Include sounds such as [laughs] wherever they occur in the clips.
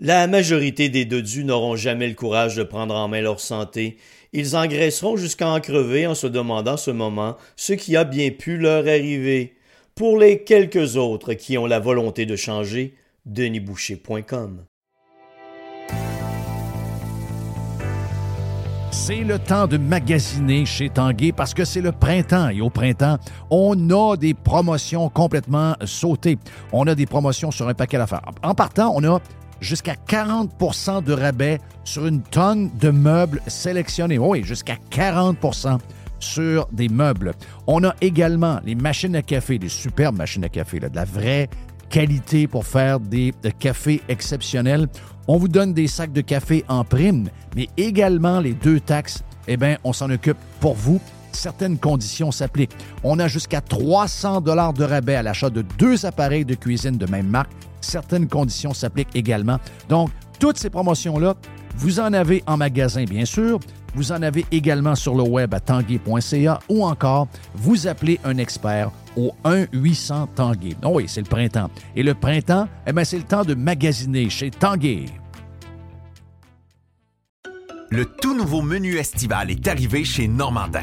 La majorité des dodus n'auront jamais le courage de prendre en main leur santé. Ils engraisseront jusqu'à en crever en se demandant ce moment ce qui a bien pu leur arriver. Pour les quelques autres qui ont la volonté de changer, denisboucher.com. C'est le temps de magasiner chez Tanguay parce que c'est le printemps et au printemps, on a des promotions complètement sautées. On a des promotions sur un paquet d'affaires. En partant, on a jusqu'à 40% de rabais sur une tonne de meubles sélectionnés. Oui, jusqu'à 40% sur des meubles. On a également les machines à café, des superbes machines à café, de la vraie qualité pour faire des cafés exceptionnels. On vous donne des sacs de café en prime, mais également les deux taxes, eh bien, on s'en occupe pour vous. Certaines conditions s'appliquent. On a jusqu'à 300 dollars de rabais à l'achat de deux appareils de cuisine de même marque certaines conditions s'appliquent également. Donc, toutes ces promotions-là, vous en avez en magasin, bien sûr. Vous en avez également sur le web à tanguay.ca ou encore vous appelez un expert au 1-800 Tanguay. Oh oui, c'est le printemps. Et le printemps, eh bien, c'est le temps de magasiner chez Tanguay. Le tout nouveau menu estival est arrivé chez Normandin.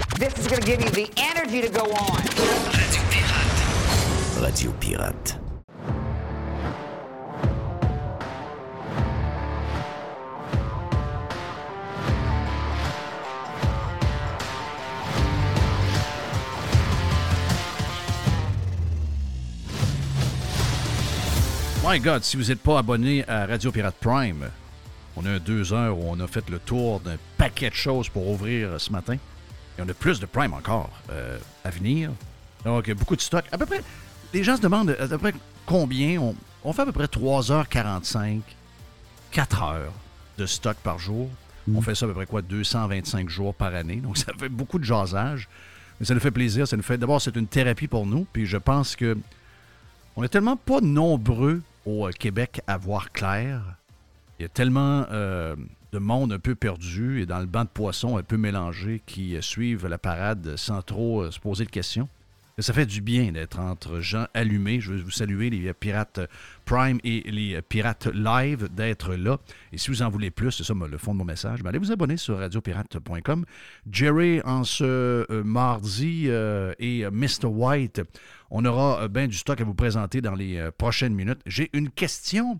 This is going to give you the energy to go on. Radio Pirate. Radio Pirate. My God, si vous n'êtes pas abonné à Radio Pirate Prime, on a deux heures où on a fait le tour d'un paquet de choses pour ouvrir ce matin. Et on a plus de Prime encore euh, à venir. Donc, beaucoup de stock. À peu près, les gens se demandent à peu près combien. On, on fait à peu près 3h45, 4 heures de stock par jour. On fait ça à peu près quoi, 225 jours par année. Donc, [laughs] ça fait beaucoup de jasage. Mais ça nous fait plaisir. Ça nous fait. D'abord, c'est une thérapie pour nous. Puis je pense que on est tellement pas nombreux au euh, Québec à voir clair. Il y a tellement euh, de monde un peu perdu et dans le banc de poissons un peu mélangé qui euh, suivent la parade sans trop euh, se poser de questions. Ça fait du bien d'être entre gens allumés. Je veux vous saluer, les euh, Pirates Prime et les Pirates Live, d'être là. Et si vous en voulez plus, c'est ça le fond de mon message, allez vous abonner sur radiopirate.com. Jerry, en ce mardi, et Mr. White, on aura bien du stock à vous présenter dans les prochaines minutes. J'ai une question,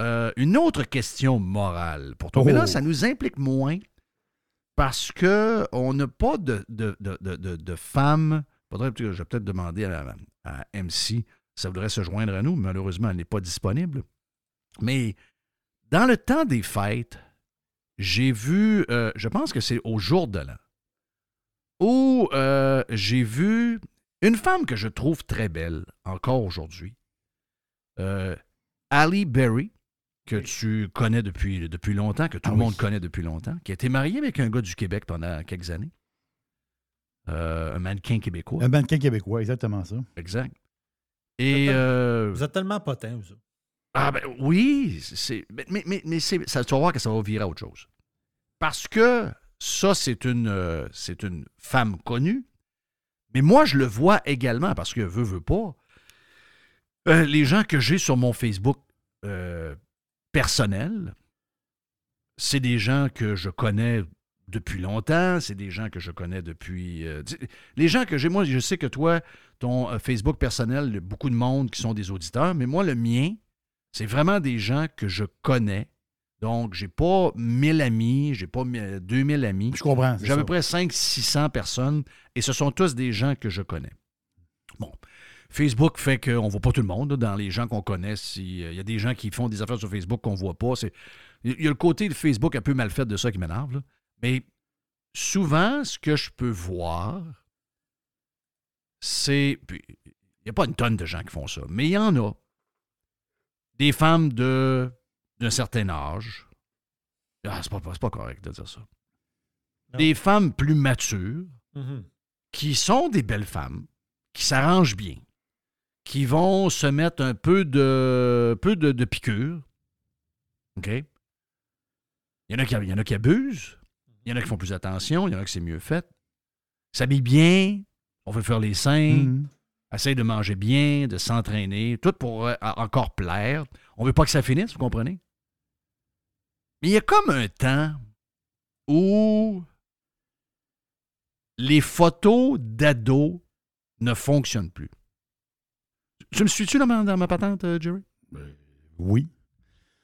euh, une autre question morale pour toi. Mais là, Oh. ça nous implique moins parce que on n'a pas de, de, de, de, de- de femmes. Faudrait, je vais peut-être demander à, à MC si ça voudrait se joindre à nous. Malheureusement, elle n'est pas disponible. Mais dans le temps des fêtes, j'ai vu, euh, je pense que c'est au jour de l'an, où euh, j'ai vu une femme que je trouve très belle encore aujourd'hui, euh, Ali Berry, que tu connais depuis, depuis longtemps, que tout Ah le oui. monde connaît depuis longtemps, qui a été mariée avec un gars du Québec pendant quelques années. Euh, un mannequin québécois. Un mannequin québécois, exactement ça. Exact. Et. euh, Vous êtes tellement potin, vous. ah ben oui, c'est mais, mais, mais, mais c'est- ça, tu vas voir que ça va virer à autre chose. Parce que ça, c'est une, euh, c'est une femme connue. Mais moi, je le vois également parce que, veux, veux pas, euh, les gens que j'ai sur mon Facebook euh, personnel, c'est des gens que je connais depuis longtemps, c'est des gens que je connais depuis... euh, les gens que j'ai, moi, je sais que toi, ton euh, Facebook personnel, il y a beaucoup de monde qui sont des auditeurs, mais moi, le mien, c'est vraiment des gens que je connais Donc, j'ai pas 1000 amis, j'ai pas 2000 amis. Je comprends. J'ai à peu près 500-600 personnes et ce sont tous des gens que je connais. Bon. Facebook fait qu'on ne voit pas tout le monde dans les gens qu'on connaît. Euh, il y a des gens qui font des affaires sur Facebook qu'on ne voit pas. Il y a le côté de Facebook un peu mal fait de ça qui m'énerve. Mais souvent, ce que je peux voir, c'est. Il n'y a pas une tonne de gens qui font ça, mais il y en a. Des femmes de d'un certain âge. Ah, c'est pas, pas correct de dire ça. Des femmes plus matures, Mhm. qui sont des belles femmes, qui s'arrangent bien, qui vont se mettre un peu de, peu de, de piqûre. OK? Il y, en a qui, il y en a qui abusent, il y en a qui font plus attention, il y en a qui c'est mieux fait. S'habillent bien, on veut faire les seins, Mhm. essaye de manger bien, de s'entraîner, tout pour euh, encore plaire. On veut pas que ça finisse, vous comprenez? Mais il y a comme un temps où les photos d'ados ne fonctionnent plus. Tu me suis-tu dans ma, dans ma patente, euh, Jerry? Oui.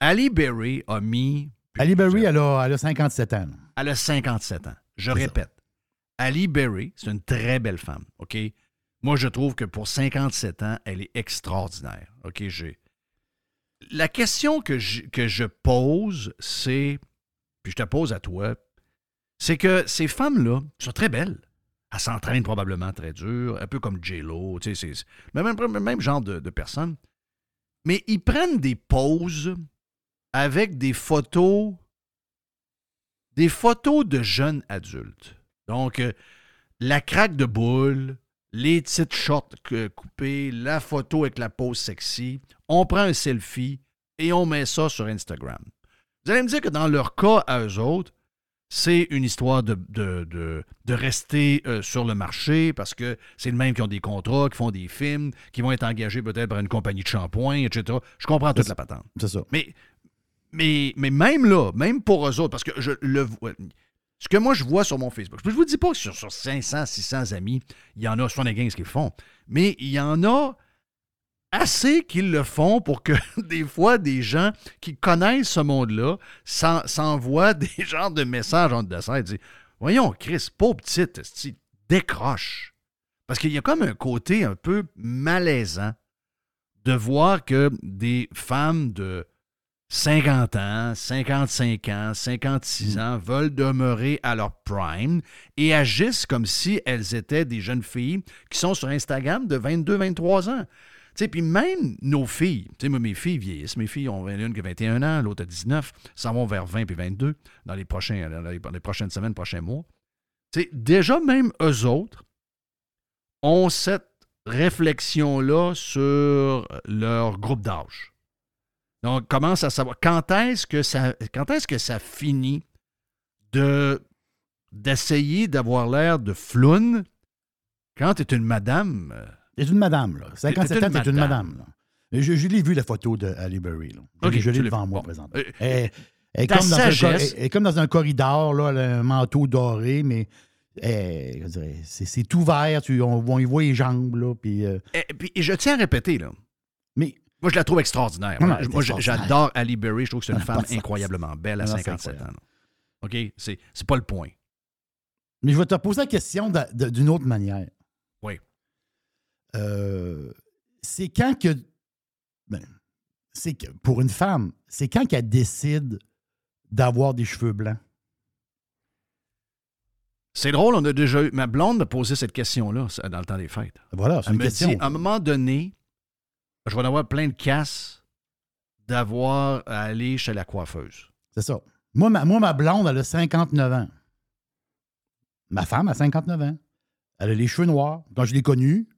Ali Berry a mis. Ali Berry, elle a, elle a 57 ans. là. Elle a 57 ans. Je ça. répète. Ali Berry, c'est une très belle femme, OK? Moi, je trouve que pour 57 ans, elle est extraordinaire, OK? J'ai... La question que je, que je pose, c'est, puis je te pose à toi, c'est que ces femmes-là sont très belles. Elles s'entraînent probablement très dur, un peu comme J-Lo, tu sais, le même, genre de, personnes. Mais ils prennent des poses avec des photos des photos de jeunes adultes. Donc, euh, la craque de boule, les petites shorts coupées, la photo avec la pose sexy. On prend un selfie et on met ça sur Instagram. Vous allez me dire que dans leur cas, à eux autres, c'est une histoire de, de, de- de rester euh, sur le marché parce que c'est le même qui ont des contrats, qui font des films, qui vont être engagés peut-être par une compagnie de shampoing, etc. Je comprends toute la patente. C'est ça. Mais, mais, mais même là, même pour eux autres, parce que je le vois. Ce que moi je vois sur mon Facebook, je vous dis pas que sur, sur 500, 600 amis, il y en a 75 qui le font, mais il y en a assez qui le font pour que [laughs] des fois des gens qui connaissent ce monde-là s'en- s'envoient [laughs] des genres de messages en dessert et disent Voyons, Chris, pauvre petite, décroche. Parce qu'il y a comme un côté un peu malaisant de voir que des femmes de 50 ans, 55 ans, 56 ans veulent demeurer à leur prime et agissent comme si elles étaient des jeunes filles qui sont sur Instagram de 22, 23 ans. Sais, puis même nos filles, mes filles vieillissent. Mes filles ont une qui a 21 ans, l'autre a 19, s'en vont vers 20 puis 22 dans les, prochains, dans les, prochaines semaines, prochains mois. Déjà, même eux autres ont cette réflexion-là sur leur groupe d'âge. Donc, commence à savoir quand est-ce que ça, quand est-ce que ça finit de d'essayer d'avoir l'air de floune quand tu es une madame. C'est une madame, là. 57 T'es ans, c'est une madame. là. Je, je l'ai vu, la photo de Ali Berry, là. Je l'ai- je devant moi, Bon. présentement. Euh, Elle, elle comme dans un cor- sagesse- elle- elle est comme dans un corridor, là, manteau doré, mais c'est ouvert, tu, on, on y voit les jambes, là, puis... euh, et, puis, je tiens à répéter, là. mais Moi, je la trouve extraordinaire. Moi, j'adore Ali Berry. Je trouve que c'est une femme incroyablement belle à Non, c'est 57 ans. là. OK? C'est pas le point. Mais je vais te poser la question d'une autre manière. Euh, c'est quand que. ben, c'est que pour une femme, c'est quand qu'elle décide d'avoir des cheveux blancs? C'est drôle, on a déjà eu. Ma blonde m'a posé cette question-là dans le temps des fêtes. Voilà, c'est une me question. dit, à un moment donné, je vais en avoir plein de casse d'avoir à aller chez la coiffeuse. C'est ça. Moi ma, moi, ma blonde, elle a 59 ans. Ma femme a 59 ans. Elle a les cheveux noirs. Quand je l'ai connue,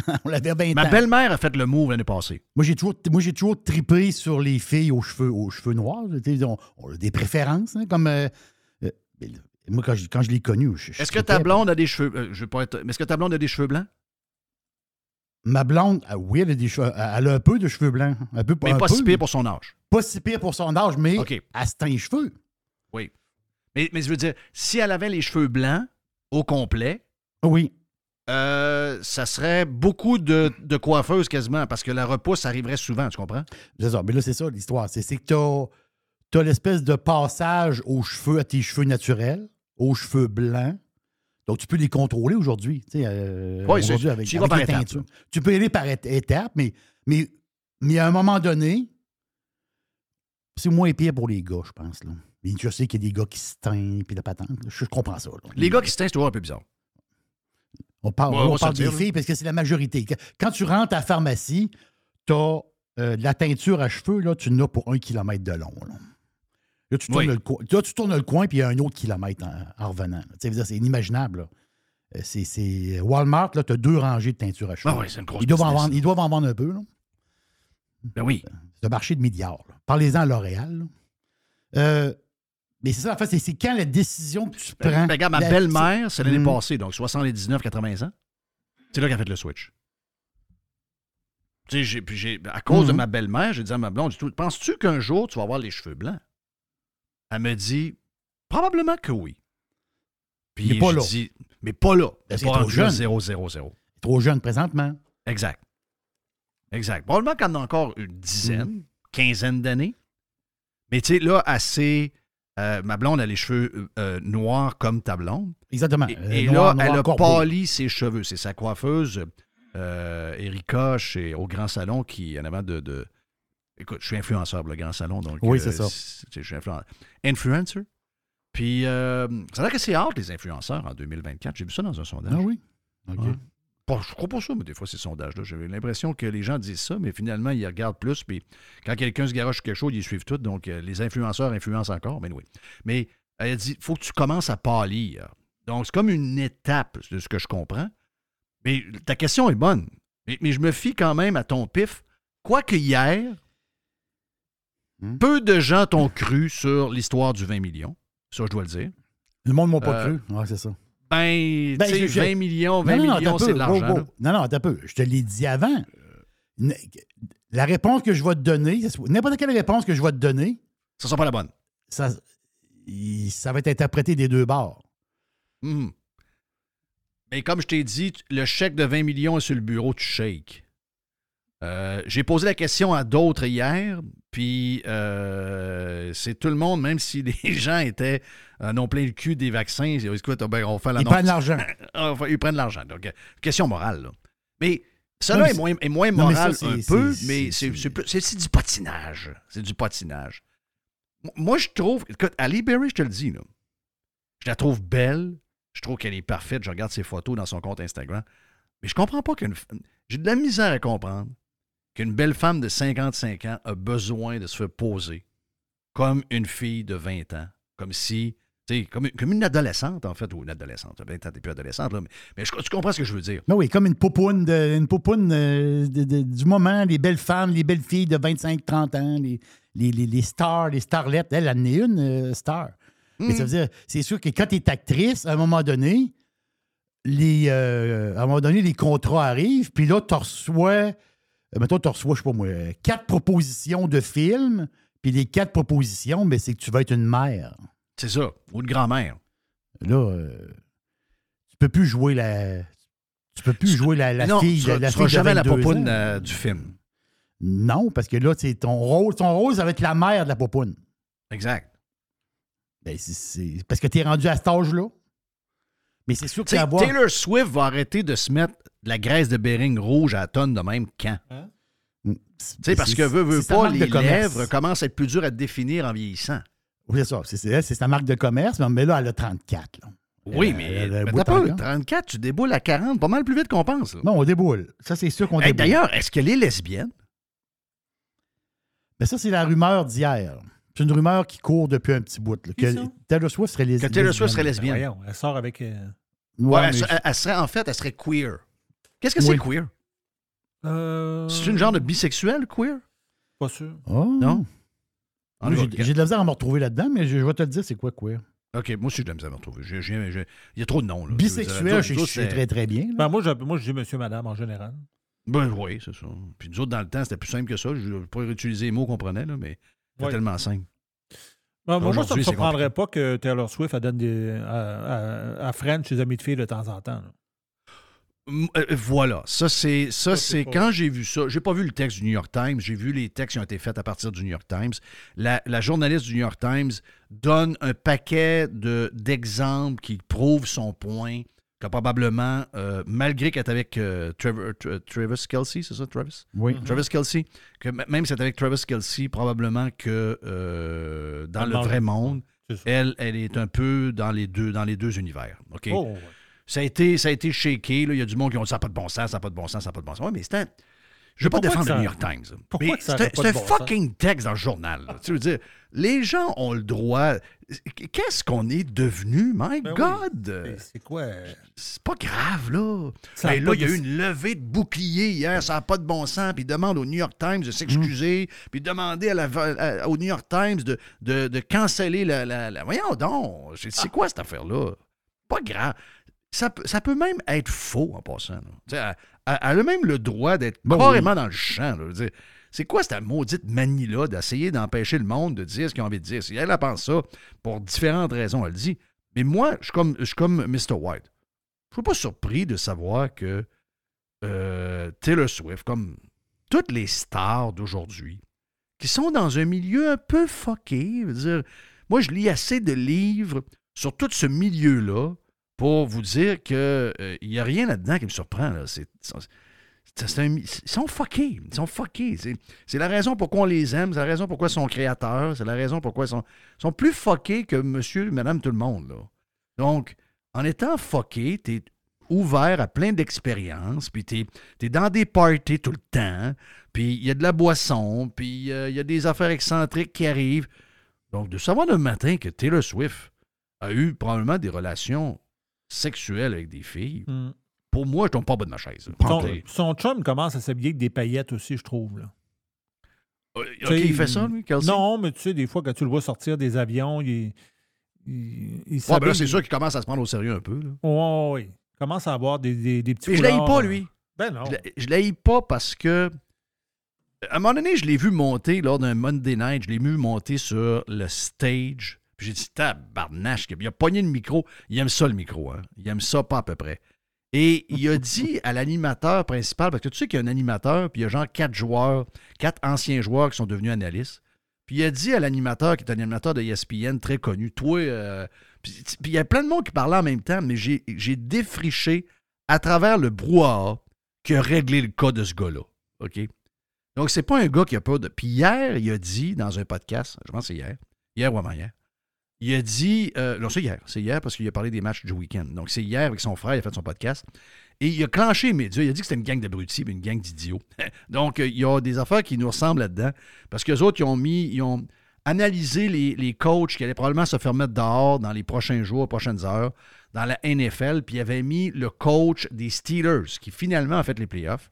[laughs] on l'avait 20 Ma belle-mère a fait le move l'année passée. Moi, j'ai toujours, moi, j'ai toujours tripé sur les filles aux cheveux, aux cheveux noirs. On, on a des préférences, hein, comme. euh, euh, moi, quand je, quand je l'ai connue, je, je Est-ce que ta blonde a des cheveux. euh, je veux pas être. Mais est-ce que ta blonde a des cheveux blancs? Ma blonde, ah oui, elle a des cheveux. Elle a un peu de cheveux blancs. Un peu, Mais un pas peu, si pire pour son âge. Pas si pire pour son âge, mais OK. elle se teint les cheveux. Oui. Mais, mais je veux dire, si elle avait les cheveux blancs au complet, Oui. Euh, ça serait beaucoup de, de coiffeuses quasiment, parce que la repousse arriverait souvent, tu comprends? C'est ça. Mais là, c'est ça l'histoire. C'est que t'as tu as l'espèce de passage aux cheveux, à tes cheveux naturels, aux cheveux blancs. Donc, tu peux les contrôler aujourd'hui. euh, Oui, avec, tu avec par peux aller par ét- étapes, mais, mais, mais à un moment donné, c'est moins pire pour les gars, je pense. Là. Je sais qu'il y a des gars qui se teignent, puis la patente. Je, je comprends ça. là. Les gars qui se teignent, c'est toujours un peu bizarre. On parle, Ouais, on parle des filles parce que c'est la majorité. Quand tu rentres à la pharmacie, tu as de la teinture à cheveux, là, tu n'as pour un kilomètre de long. Là, Là, tu, tournes Oui. le coin, là, tu tournes le coin, puis il y a un autre kilomètre en, en revenant. C'est inimaginable. Euh, C'est, Walmart, tu as deux rangées de teinture à cheveux. Ah ouais, c'est une grosse ils, doivent en vendre, là. ils doivent en vendre un peu. Là. Ben oui. C'est un marché de milliards. Parlez-en à L'Oréal. Euh, mais c'est ça, en fait, c'est, quand la décision que tu Ben, prends. ben, regarde, ma la- belle-mère, c'est l'année Mhm. passée, donc 79-80 ans. C'est là qu'elle a fait le switch. Tu sais, j'ai- puis j'ai- à cause de Mhm. ma belle-mère, j'ai dit à ma blonde, dit, penses-tu qu'un jour, tu vas avoir les cheveux blancs? Elle me dit, probablement que oui. Puis Mais pas là. mais pas là. Ben, c'est pas trop jeune. 0, 0, 0. Trop jeune présentement. Exact. Exact. Probablement qu'elle en a encore une dizaine, Mhm. quinzaine d'années. Mais tu sais, là, assez. Euh, ma blonde a les cheveux euh, euh, noirs comme ta blonde. Exactement. Et, et noir, là, noir, elle a pâli ses cheveux. C'est sa coiffeuse, Erika, chez, au Grand Salon, qui, en avant de, de- Écoute, je suis influenceur pour le Grand Salon, donc... Oui, c'est ça. Je suis influen- influencer. Puis, euh, ça a l'air que c'est hard, les influenceurs, en 2024. J'ai vu ça dans un sondage. Ah oui? OK. Ouais. Bon, je crois pas ça, mais des fois, ces sondages-là. J'avais l'impression que les gens disent ça, mais finalement, ils regardent plus. Puis quand quelqu'un se garoche quelque chose, ils suivent tout. Donc, euh, les influenceurs influencent encore. Mais oui. Mais elle dit faut que tu commences à pâlir. Donc, c'est comme une étape de ce que je comprends. Mais ta question est bonne. Mais, mais je me fie quand même à ton pif. Quoique hier, Hmm? peu de gens t'ont cru sur l'histoire du 20 millions. Ça, je dois le dire. Le monde m'a pas Euh, cru. Ouais, c'est ça. Ben, Ben, tu sais, je- je- 20 millions, 20 Non, non, non, millions, c'est de l'argent. wow. Non, non, un peu. Je te l'ai dit avant. La réponse que je vais te donner, n'importe quelle réponse que je vais te donner, Ça sera pas la bonne. ça, ça va être interprété des deux bords. Hmm. Mais comme je t'ai dit, le chèque de 20 millions est sur le bureau, tu shakes. Euh, J'ai posé la question à d'autres hier, puis euh, c'est tout le monde, même si [laughs] les gens étaient euh, non plein le cul des vaccins, ils disent, écoute, ben, on fait Ils prennent l'argent. [laughs] Ah, enfin, ils prennent l'argent. Donc, question morale. là. Mais cela est, moins, est moins Non, mais ça, moral un peu, mais c'est du patinage. C'est du patinage. Moi, je trouve. Écoute, Ali Berry, je te le dis, là, je la trouve belle. Je trouve qu'elle est parfaite. Je regarde ses photos dans son compte Instagram. Mais je comprends pas qu'une. J'ai de la misère à comprendre qu'une belle femme de 55 ans a besoin de se faire poser comme une fille de 20 ans. Comme si. tu sais, Comme, comme une adolescente, en fait, ou une adolescente. 20 ans, t'es plus adolescente, là, mais, mais je- tu comprends ce que je veux dire. Ben oui, comme une poupoune, de, une poupoune euh, de- de- du moment, les belles femmes, les belles filles de 25-30 ans, les, les, les- les stars, les starlettes. Elle, en est une euh, star. Mais Hmm. ça veut dire, c'est sûr que quand tu es actrice, à un moment donné, les, euh, à un moment donné, les contrats arrivent, puis là, tu reçois, mettons, tu reçois, je sais pas moi, euh, quatre propositions de films, puis les quatre propositions, mais c'est que tu vas être une mère. C'est ça. Ou une grand-mère. Là, euh, tu peux plus jouer la. Tu peux plus jouer la, la non, fille, tu la, la tu fille de jamais la 22 popoune euh, du film. Non, parce que là, c'est ton rôle, ton rôle, ça va être la mère de la popoune. Exact. Ben, c'est- c'est parce que tu es rendu à cet âge-là. Mais c'est sûr sais, qu'avoir. Taylor Swift va arrêter de se mettre de la graisse de Bering rouge à la tonne de même quand? Tu sais, parce que veut, veut pas, les lèvres commencent à être plus dures à définir en vieillissant. Oui, c'est ça. C'est- sa marque de commerce, mais là, elle a 34. Là. Oui, mais, t'as pas, 34. 34, tu déboules à 40, pas mal plus vite qu'on pense. là. Non, on déboule. Ça, c'est sûr qu'on Hey, déboule. D'ailleurs, est-ce qu'elle est lesbienne? Mais ça, c'est la rumeur d'hier. C'est une rumeur qui court depuis un petit bout. là, que? Taylor Swift serait les- Que Taylor Swift serait Ben lesbienne? voyons, elle sort avec. euh, Ouais, elle, je- elle- elle serait, en fait, elle serait queer. Qu'est-ce que Oui. c'est queer? euh, C'est une genre de bisexuel, queer? Pas sûr. Oh. Non? J'ai j'ai de la misère à me retrouver là-dedans, mais je, je vais te le dire, c'est quoi, queer? OK, moi aussi, je l'aime ça me retrouver. J'ai- j'ai- j'ai- Il y a trop de noms. Là. Bisexuel, je c'est- très, très bien. Ben, moi, je, moi, je dis monsieur, madame en général. Ben oui, c'est ça. Puis nous autres, dans le temps, c'était plus simple que ça. Je ne pas réutiliser les mots qu'on prenait, là, mais c'est tellement simple. Ben, moi, ça ne me surprendrait pas que Taylor Swift elle donne des, à, à, à French ses amis de filles de temps en temps. là. Euh, voilà, ça c'est ça Ça, c'est c'est pas- quand j'ai vu ça, j'ai pas vu le texte du New York Times, j'ai vu les textes qui ont été faits à partir du New York Times. La, la journaliste du New York Times donne un paquet de d'exemples qui prouvent son point que probablement, euh, malgré qu'elle est avec euh, Trevor- Tra- Travis Kelsey, c'est ça, Travis? Oui. Travis Kelsey, que même si c'est avec Travis Kelsey, probablement que euh, dans le vrai monde, elle, elle est un peu dans les deux, dans les deux univers. OK? Oh, ouais. Ça a été, ça a été shaké. là. Il y a du monde qui ont dit ça n'a pas de bon sens, ça n'a pas de bon sens, ça n'a pas de bon sens. Oui, mais c'est un. Je ne veux pas défendre le New York Times. pourquoi mais que ça c'est un, fucking texte dans le journal. là. tu veux dire, les gens ont le droit. Qu'est-ce qu'on est devenu? My Ben. God! C'est quoi? C'est pas grave, là. Ça Ben là, il y a eu une levée de bouclier hier, ça n'a pas de bon sens, puis demande au New York Times de s'excuser, puis demander à la, à- au New York Times de, de, de canceller la, la- la- Voyons donc, c'est quoi cette affaire-là? Pas grave. Ça, peut- ça peut même être faux en passant. là. Elle, a même le droit d'être Ben carrément dans le champ. C'est quoi cette maudite manie-là d'essayer d'empêcher le monde de dire ce qu'ils ont envie de dire? Si elle, elle pense ça, pour différentes raisons, elle le dit. Mais moi, je suis comme, je suis comme Mr. White. Je ne suis pas surpris de savoir que euh, Taylor Swift, comme toutes les stars d'aujourd'hui, qui sont dans un milieu un peu fucké, je veux dire, moi, je lis assez de livres sur tout ce milieu-là pour vous dire qu'il n'y a rien là-dedans qui me surprend. là. C'est, c'est- un- ils sont fuckés. Ils sont fuckés. C'est, c'est la raison pourquoi on les aime. C'est la raison pourquoi ils sont créateurs. C'est la raison pourquoi ils sont, sont plus fuckés que monsieur, madame, tout le monde. Là. Donc, en étant fucké, t'es ouvert à plein d'expériences, puis t'es es dans des parties tout le temps, puis il y a de la boisson, puis euh, il y a des affaires excentriques qui arrivent. Donc, de savoir le matin que Taylor Swift a eu probablement des relations sexuelles avec des filles, Hmm. pour moi, je tombe pas bas de ma chaise. Son, chum commence à s'habiller avec des paillettes aussi, je trouve. Là. Euh, il fait ça, lui, Kelsey? Non, mais tu sais, des fois, quand tu le vois sortir des avions, il, il, il Ouais, s'habille- ben là, c'est sûr qu'il commence à se prendre au sérieux un peu. là. Ouais, ouais. Il commence à avoir des, des, des petits Mais je foulards, pas, lui. Ben non. Je l'ai- pas parce que. À un moment donné, je l'ai vu monter lors d'un Monday night. Je l'ai vu monter sur le stage. Puis j'ai dit, tabarnache. Il a pogné le micro. Il aime ça, le micro. Hein? Il aime ça pas à peu près. Et il a dit à l'animateur principal, parce que tu sais qu'il y a un animateur, puis il y a genre quatre joueurs, quatre anciens joueurs qui sont devenus analystes. Puis il a dit à l'animateur, qui est un animateur de ESPN très connu, toi, euh, puis il y a plein de monde qui parlait en même temps, mais j'ai j'ai défriché à travers le brouhaha qui a réglé le cas de ce gars-là. OK? Donc, c'est pas un gars qui a peur de. Puis hier, il a dit dans un podcast, je pense que c'est hier, hier ou avant hier, il a dit. euh, non, c'est hier. C'est hier parce qu'il a parlé des matchs du week-end. Donc, c'est hier avec son frère, il a fait son podcast. Et il a clenché les médias. Il a dit que c'était une gang d'abrutis, une gang d'idiots. [laughs] Donc, euh, il y a des affaires qui nous ressemblent là-dedans. Parce qu'eux autres, ils ont mis. Ils ont analysé les, les coachs qui allaient probablement se faire mettre dehors dans les prochains jours, prochaines heures, dans la NFL. Puis ils avaient mis le coach des Steelers, qui finalement a fait les playoffs,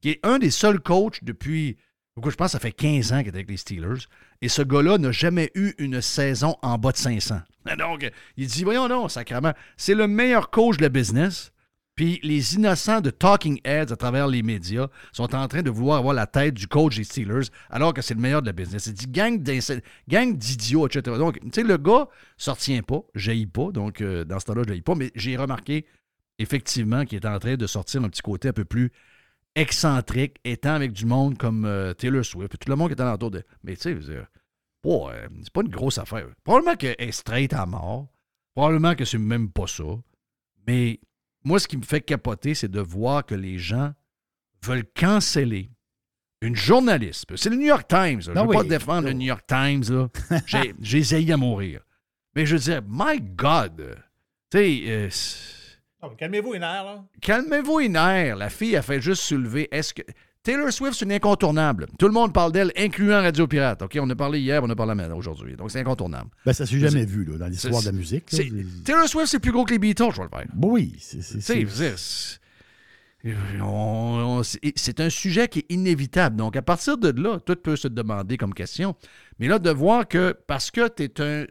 qui est un des seuls coachs depuis. Pourquoi je pense que ça fait 15 ans qu'il est avec les Steelers. Et ce gars-là n'a jamais eu une saison en bas de 500. [laughs] Donc, il dit Voyons non, sacrément, c'est le meilleur coach de la business. Puis les innocents de Talking Heads à travers les médias sont en train de vouloir avoir la tête du coach des Steelers alors que c'est le meilleur de la business. C'est dit gang, d'idiots, etc. Donc, tu sais, le gars ne retient pas, jaillit pas. Donc, euh, dans ce temps-là, je jaillis pas. Mais j'ai remarqué effectivement qu'il est en train de sortir un petit côté un peu plus excentrique, étant avec du monde comme euh, Taylor Swift et tout le monde qui est alentour de. Mais tu sais, oh, euh, c'est pas une grosse affaire. Probablement qu'elle est straight à mort. Probablement que c'est même pas ça. Mais moi, ce qui me fait capoter, c'est de voir que les gens veulent canceller une journaliste. C'est le New York Times. là. Je ne Ah veux oui. pas défendre le New York Times. [laughs] J'ai essayé à mourir. Mais je veux dire, my God! Tu sais, euh, Calmez-vous les nerfs, là. calmez-vous les nerfs. La fille a fait juste soulever. Est-ce que. Taylor Swift, c'est une incontournable? Tout le monde parle d'elle, incluant Radio Pirate. OK, on a parlé hier, on a parlé maintenant aujourd'hui. Donc, c'est incontournable. Ben, ça s'est jamais vu là, dans l'histoire de la musique. là. Taylor Swift, c'est plus gros que les Beatles, je vais le faire. Oui, on- on- c'est c'est un sujet qui est inévitable. Donc, à partir de là, tout peut se demander comme question. Mais là, de voir que parce que tu es un,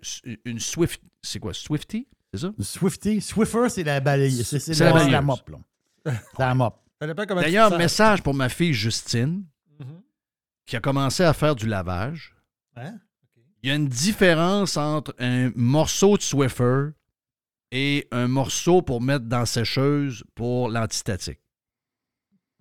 une Swift. C'est quoi, Swifty? C'est ça? Swifty. Swiffer, c'est la balayeuse. C'est c'est C'est la, la mop, là. C'est la mop. D'ailleurs, message pour ma fille Justine, Mhm. qui a commencé à faire du lavage. Hein? Il y a une différence entre un morceau de Swiffer et un morceau pour mettre dans la sécheuse pour l'antistatique.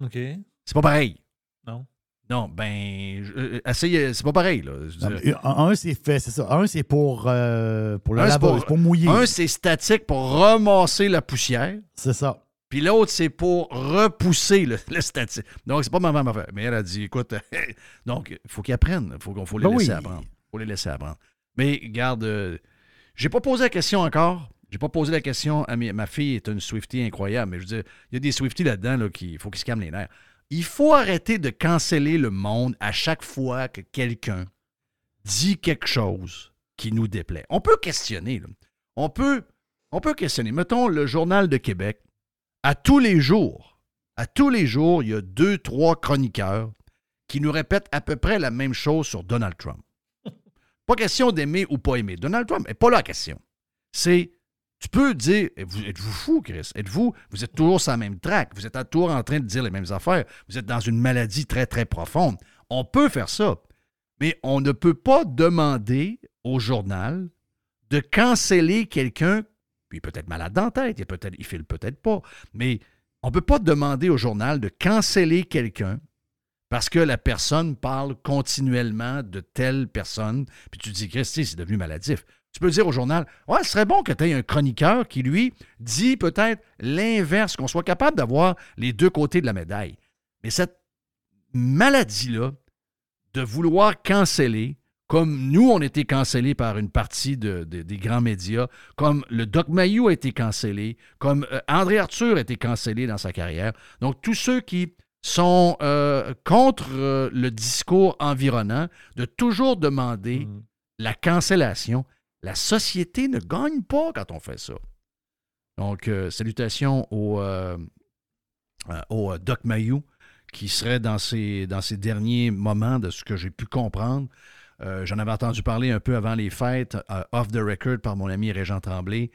OK. C'est pas pareil. Non. Non, ben, euh, c'est pas pareil, là. Non, Un, c'est fait, c'est ça. Un, c'est pour, euh, pour le Un, c'est lavage, pour- pour mouiller. Un, c'est statique pour ramasser la poussière. C'est ça. Puis l'autre, c'est pour repousser le, le statique. Donc, c'est pas ma même affaire. Mais elle a dit, écoute, [laughs] donc, il faut qu'ils apprennent. Il faut, faut les Ben laisser oui. apprendre. faut les laisser apprendre. Mais, garde, euh, j'ai pas posé la question encore. J'ai pas posé la question à mes- ma fille est une Swiftie incroyable, mais je veux dire, il y a des Swifties là-dedans là, qui il faut qu'ils se calment les nerfs. Il faut arrêter de canceller le monde à chaque fois que quelqu'un dit quelque chose qui nous déplaît. On peut questionner. On peut, on peut questionner. Mettons le Journal de Québec. À tous les jours, à tous les jours, il y a deux, trois chroniqueurs qui nous répètent à peu près la même chose sur Donald Trump. Pas question d'aimer ou pas aimer. Donald Trump n'est pas la question. C'est, tu peux dire, êtes-vous fou, Chris? Êtes-vous, vous êtes toujours sur la même track. Vous êtes toujours en train de dire les mêmes affaires. Vous êtes dans une maladie très, très profonde. On peut faire ça. Mais on ne peut pas demander au journal de canceller quelqu'un, puis peut-être malade dans la tête, il, il file peut-être pas, mais on ne peut pas demander au journal de canceller quelqu'un parce que la personne parle continuellement de telle personne, puis tu dis, Christy, c'est devenu maladif. Tu peux dire au journal, ouais, ce serait bon que tu aies un chroniqueur qui, lui, dit peut-être l'inverse, qu'on soit capable d'avoir les deux côtés de la médaille. Mais cette maladie-là, de vouloir canceller, comme nous, on a été cancellés par une partie de- de- des grands médias, comme le Doc Mayou a été cancellé, comme euh, André Arthur a été cancellé dans sa carrière. Donc, tous ceux qui sont euh, contre euh, le discours environnant, de toujours demander Mm. la cancellation, la société ne gagne pas quand on fait ça. Donc, euh, salutations au, euh, euh, Doc Mayou, qui serait dans ses, dans ses derniers moments de ce que j'ai pu comprendre. J'en avais entendu parler un peu avant les fêtes, off the record, par mon ami Régent Tremblay,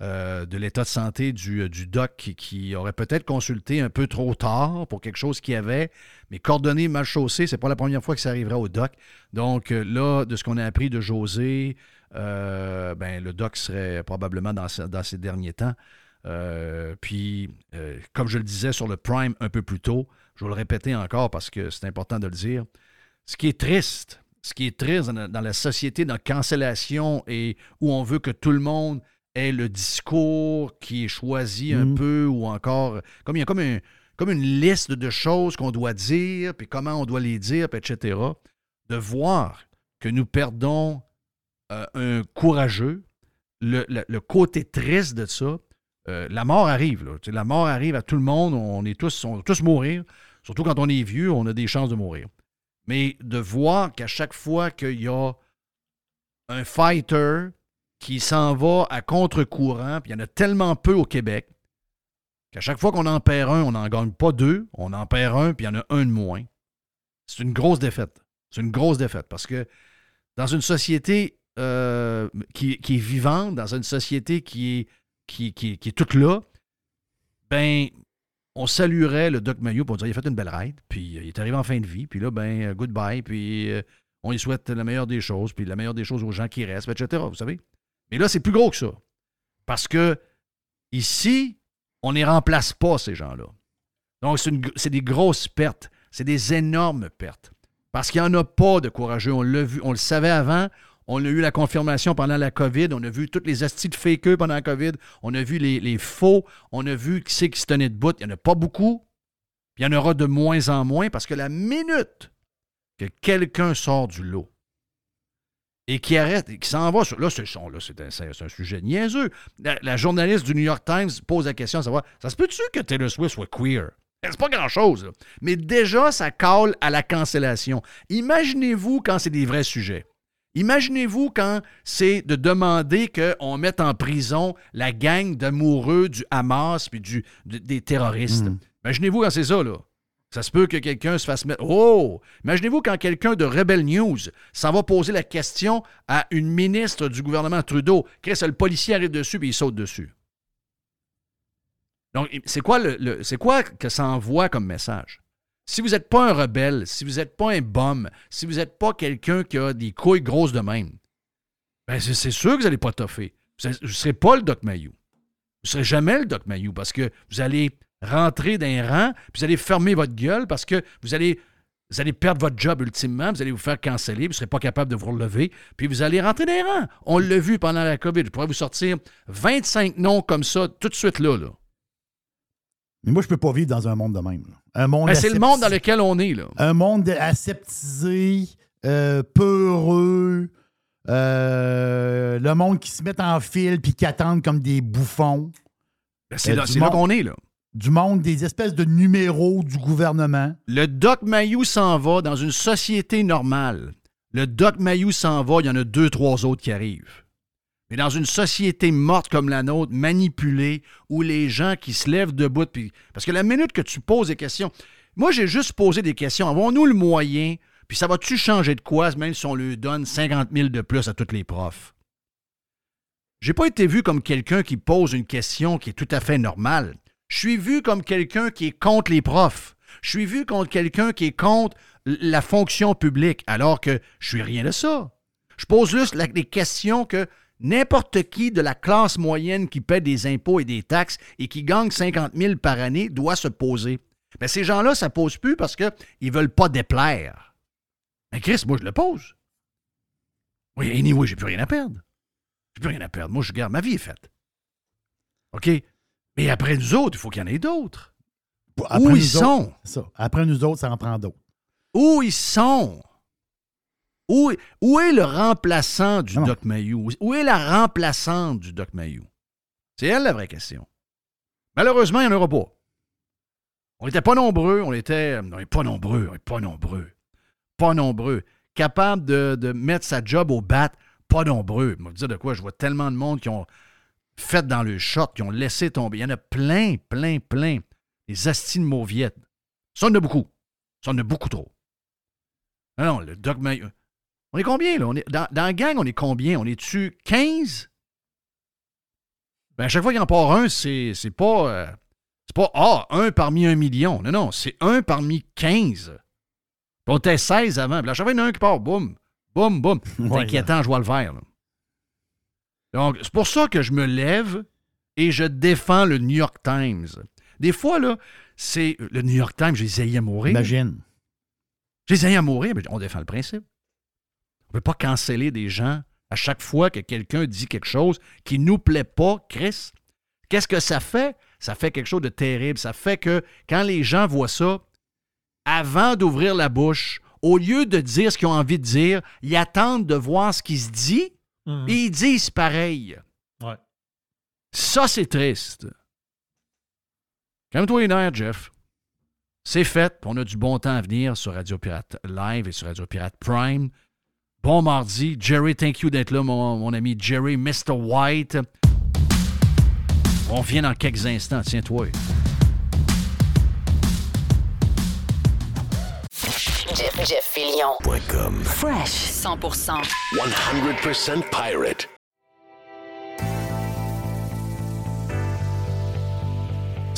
de l'état de santé du, doc qui, aurait peut-être consulté un peu trop tard pour quelque chose qu'il avait, mais coordonné mal chaussé, c'est pas la première fois que ça arriverait au doc. Donc là, de ce qu'on a appris de José, euh, ben, le doc serait probablement dans, dans ces derniers temps. Euh, puis, euh, comme je le disais sur le Prime un peu plus tôt, je vais le répéter encore parce que c'est important de le dire. Ce qui est triste, ce qui est triste dans la, société, dans la cancellation et où on veut que tout le monde ait le discours qui est choisi un Mm. peu ou encore, comme il y a comme, un- comme une liste de choses qu'on doit dire, puis comment on doit les dire, puis etc. De voir que nous perdons euh, un courageux, le, côté triste de ça, euh, la mort arrive. La mort arrive à tout le monde. On est tous, on va tous mourir. Surtout quand on est vieux, on a des chances de mourir. Mais de voir qu'à chaque fois qu'il y a un fighter qui s'en va à contre-courant, puis il y en a tellement peu au Québec, qu'à chaque fois qu'on en perd un, on n'en gagne pas deux, on en perd un, puis il y en a un de moins. C'est une grosse défaite. C'est une grosse défaite parce que dans une société euh, qui, est vivante, dans une société qui est, qui, qui- est toute là, ben, on saluerait le Doc Mayo pour dire il a fait une belle ride, puis euh, il est arrivé en fin de vie, puis là, ben, euh, goodbye, puis on lui souhaite la meilleure des choses, puis la meilleure des choses aux gens qui restent, etc. Vous savez? Mais là, c'est plus gros que ça. Parce que ici, on ne remplace pas ces gens-là. Donc, c'est des grosses pertes. C'est des énormes pertes. Parce qu'il n'y en a pas de courageux. On l'a vu, on le savait avant. On a eu la confirmation pendant la COVID. On a vu toutes les astis de fakeux pendant la COVID. On a vu les, faux. On a vu qui c'est qui se tenait debout. Il n'y en a pas beaucoup. Il y en aura de moins en moins parce que la minute que quelqu'un sort du lot et qui arrête, et qui s'en va sur. Là, c'est son- là, c'est un, sujet niaiseux. La, journaliste du New York Times pose la question à savoir ça se peut-tu que Taylor Swift soit queer? C'est pas grand-chose, mais déjà, ça colle à la cancellation. Imaginez-vous quand c'est des vrais sujets. Imaginez-vous quand c'est de demander qu'on mette en prison la gang d'amoureux du Hamas puis du, de- des terroristes. Mm. Imaginez-vous quand c'est ça, là. Ça se peut que quelqu'un se fasse mettre. Oh! Imaginez-vous quand quelqu'un de Rebel News s'en va poser la question à une ministre du gouvernement Trudeau. Qu'est-ce que le policier arrive dessus et il saute dessus? Donc, c'est quoi, le, le- c'est quoi que ça envoie comme message? Si vous n'êtes pas un rebelle, si vous n'êtes pas un bum, si vous n'êtes pas quelqu'un qui a des couilles grosses de même, ben c'est, sûr que vous n'allez pas toffer. Vous ne serez pas le Doc Mayou. Vous ne serez jamais le Doc Mayou parce que vous allez rentrer d'un rang, puis vous allez fermer votre gueule parce que vous allez, vous allez perdre votre job ultimement, vous allez vous faire canceller, vous ne serez pas capable de vous relever, puis vous allez rentrer d'un rang. On l'a vu pendant la COVID. Je pourrais vous sortir 25 noms comme ça tout de suite là. Mais moi, je peux pas vivre dans un monde de même. là. Un monde Ben, c'est le monde dans lequel on est. là. Un monde aseptisé, euh, peureux, euh, le monde qui se met en file puis qui attendent comme des bouffons. Ben, c'est Euh, là, c'est là monde- qu'on est. là. Du monde des espèces de numéros du gouvernement. Le Doc Mayou s'en va dans une société normale. Le Doc Mayou s'en va, il y en a deux, trois autres qui arrivent. Mais dans une société morte comme la nôtre, manipulée, où les gens qui se lèvent debout, puis... parce que la minute que tu poses des questions, moi j'ai juste posé des questions, avons-nous le moyen, puis ça va-tu changer de quoi, même si on lui donne 50 000 de plus à tous les profs? J'ai pas été vu comme quelqu'un qui pose une question qui est tout à fait normale. Je suis vu comme quelqu'un qui est contre les profs. Je suis vu comme quelqu'un qui est contre la fonction publique, alors que je suis rien de ça. Je pose juste les questions que n'importe qui de la classe moyenne qui paie des impôts et des taxes et qui gagne 50 000 par année doit se poser. Mais ces gens-là, ça pose plus parce qu'ils ne veulent pas déplaire. Mais Chris, moi, je le pose. Oui, anyway, j'ai plus rien à perdre. J'ai plus rien à perdre. Moi, je garde, ma vie est faite. OK? Mais après nous autres, il faut qu'il y en ait d'autres. Après Où ils autres- sont? Ça. Après nous autres, ça en prend d'autres. Où ils sont? Où, où est le remplaçant du Non. Doc Mayou? Où est la remplaçante du Doc Mayou? C'est elle la vraie question. Malheureusement, il n'y en aura pas. On n'était pas nombreux, on était. On n'est pas nombreux, on n'est pas nombreux. Pas nombreux. Capable de, de mettre sa job au bat, pas nombreux. Je vais vous dire de quoi, je vois tellement de monde qui ont fait dans le shot, qui ont laissé tomber. Il y en a plein, plein, plein. Les astines mauviettes. Ça, on en a beaucoup. Ça, on en a beaucoup trop. Ah non, le Doc Mayou. On est combien, là? On est, dans, dans la gang, on est combien? On est-tu 15? Ben, à chaque fois qu'il en part un, c'est, c'est pas. euh, c'est pas Ah, un parmi un million. Non, non, c'est un parmi 15. Puis on était 16 avant. Puis à chaque fois, il y en a un qui part, boum, boum, boum. [laughs] C'est inquiétant, je vois le vert. là. Donc, c'est pour ça que je me lève et je défends le New York Times. Des fois, là, c'est. Le New York Times, les haïs à mourir. Imagine. Les haïs à mourir, mais on défend le principe. On ne peut pas canceller des gens à chaque fois que quelqu'un dit quelque chose qui ne nous plaît pas, Chris. Qu'est-ce que ça fait? Ça fait quelque chose de terrible. Ça fait que quand les gens voient ça, avant d'ouvrir la bouche, au lieu de dire ce qu'ils ont envie de dire, ils attendent de voir ce qui se dit Mhm. et ils disent pareil. Ouais. Ça, c'est triste. Calme-toi les nerfs, Jeff. C'est fait. On a du bon temps à venir sur Radio Pirate Live et sur Radio Pirate Prime. Bon mardi. Jerry, thank you d'être là, mon, mon ami Jerry, Mr. White. On vient dans quelques instants. Tiens-toi. Jeff, Jeff Fillion. Fresh 100%. 100% pirate.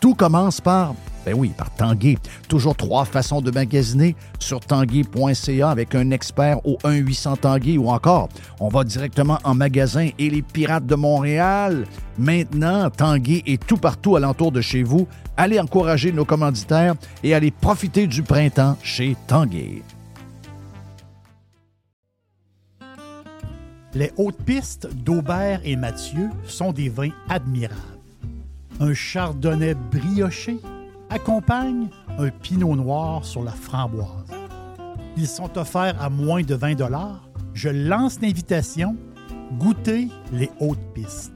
tout commence par, ben oui, par Tanguay. Toujours trois façons de magasiner sur tanguay.ca avec un expert au 1-800 Tanguay ou encore, on va directement en magasin et les Pirates de Montréal. Maintenant, Tanguay est tout partout alentour de chez vous. Allez encourager nos commanditaires et allez profiter du printemps chez Tanguay. Les hautes pistes d'Aubert et Mathieu sont des vins admirables. Un chardonnay brioché accompagne un pinot noir sur la framboise. Ils sont offerts à moins de 20 Je lance l'invitation. Goûtez les hautes pistes.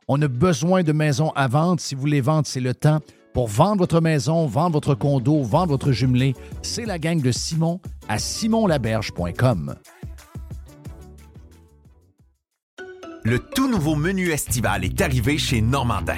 On a besoin de maisons à vendre. Si vous voulez vendre, c'est le temps. Pour vendre votre maison, vendre votre condo, vendre votre jumelé, c'est la gang de Simon à simonlaberge.com. Le tout nouveau menu estival est arrivé chez Normandin.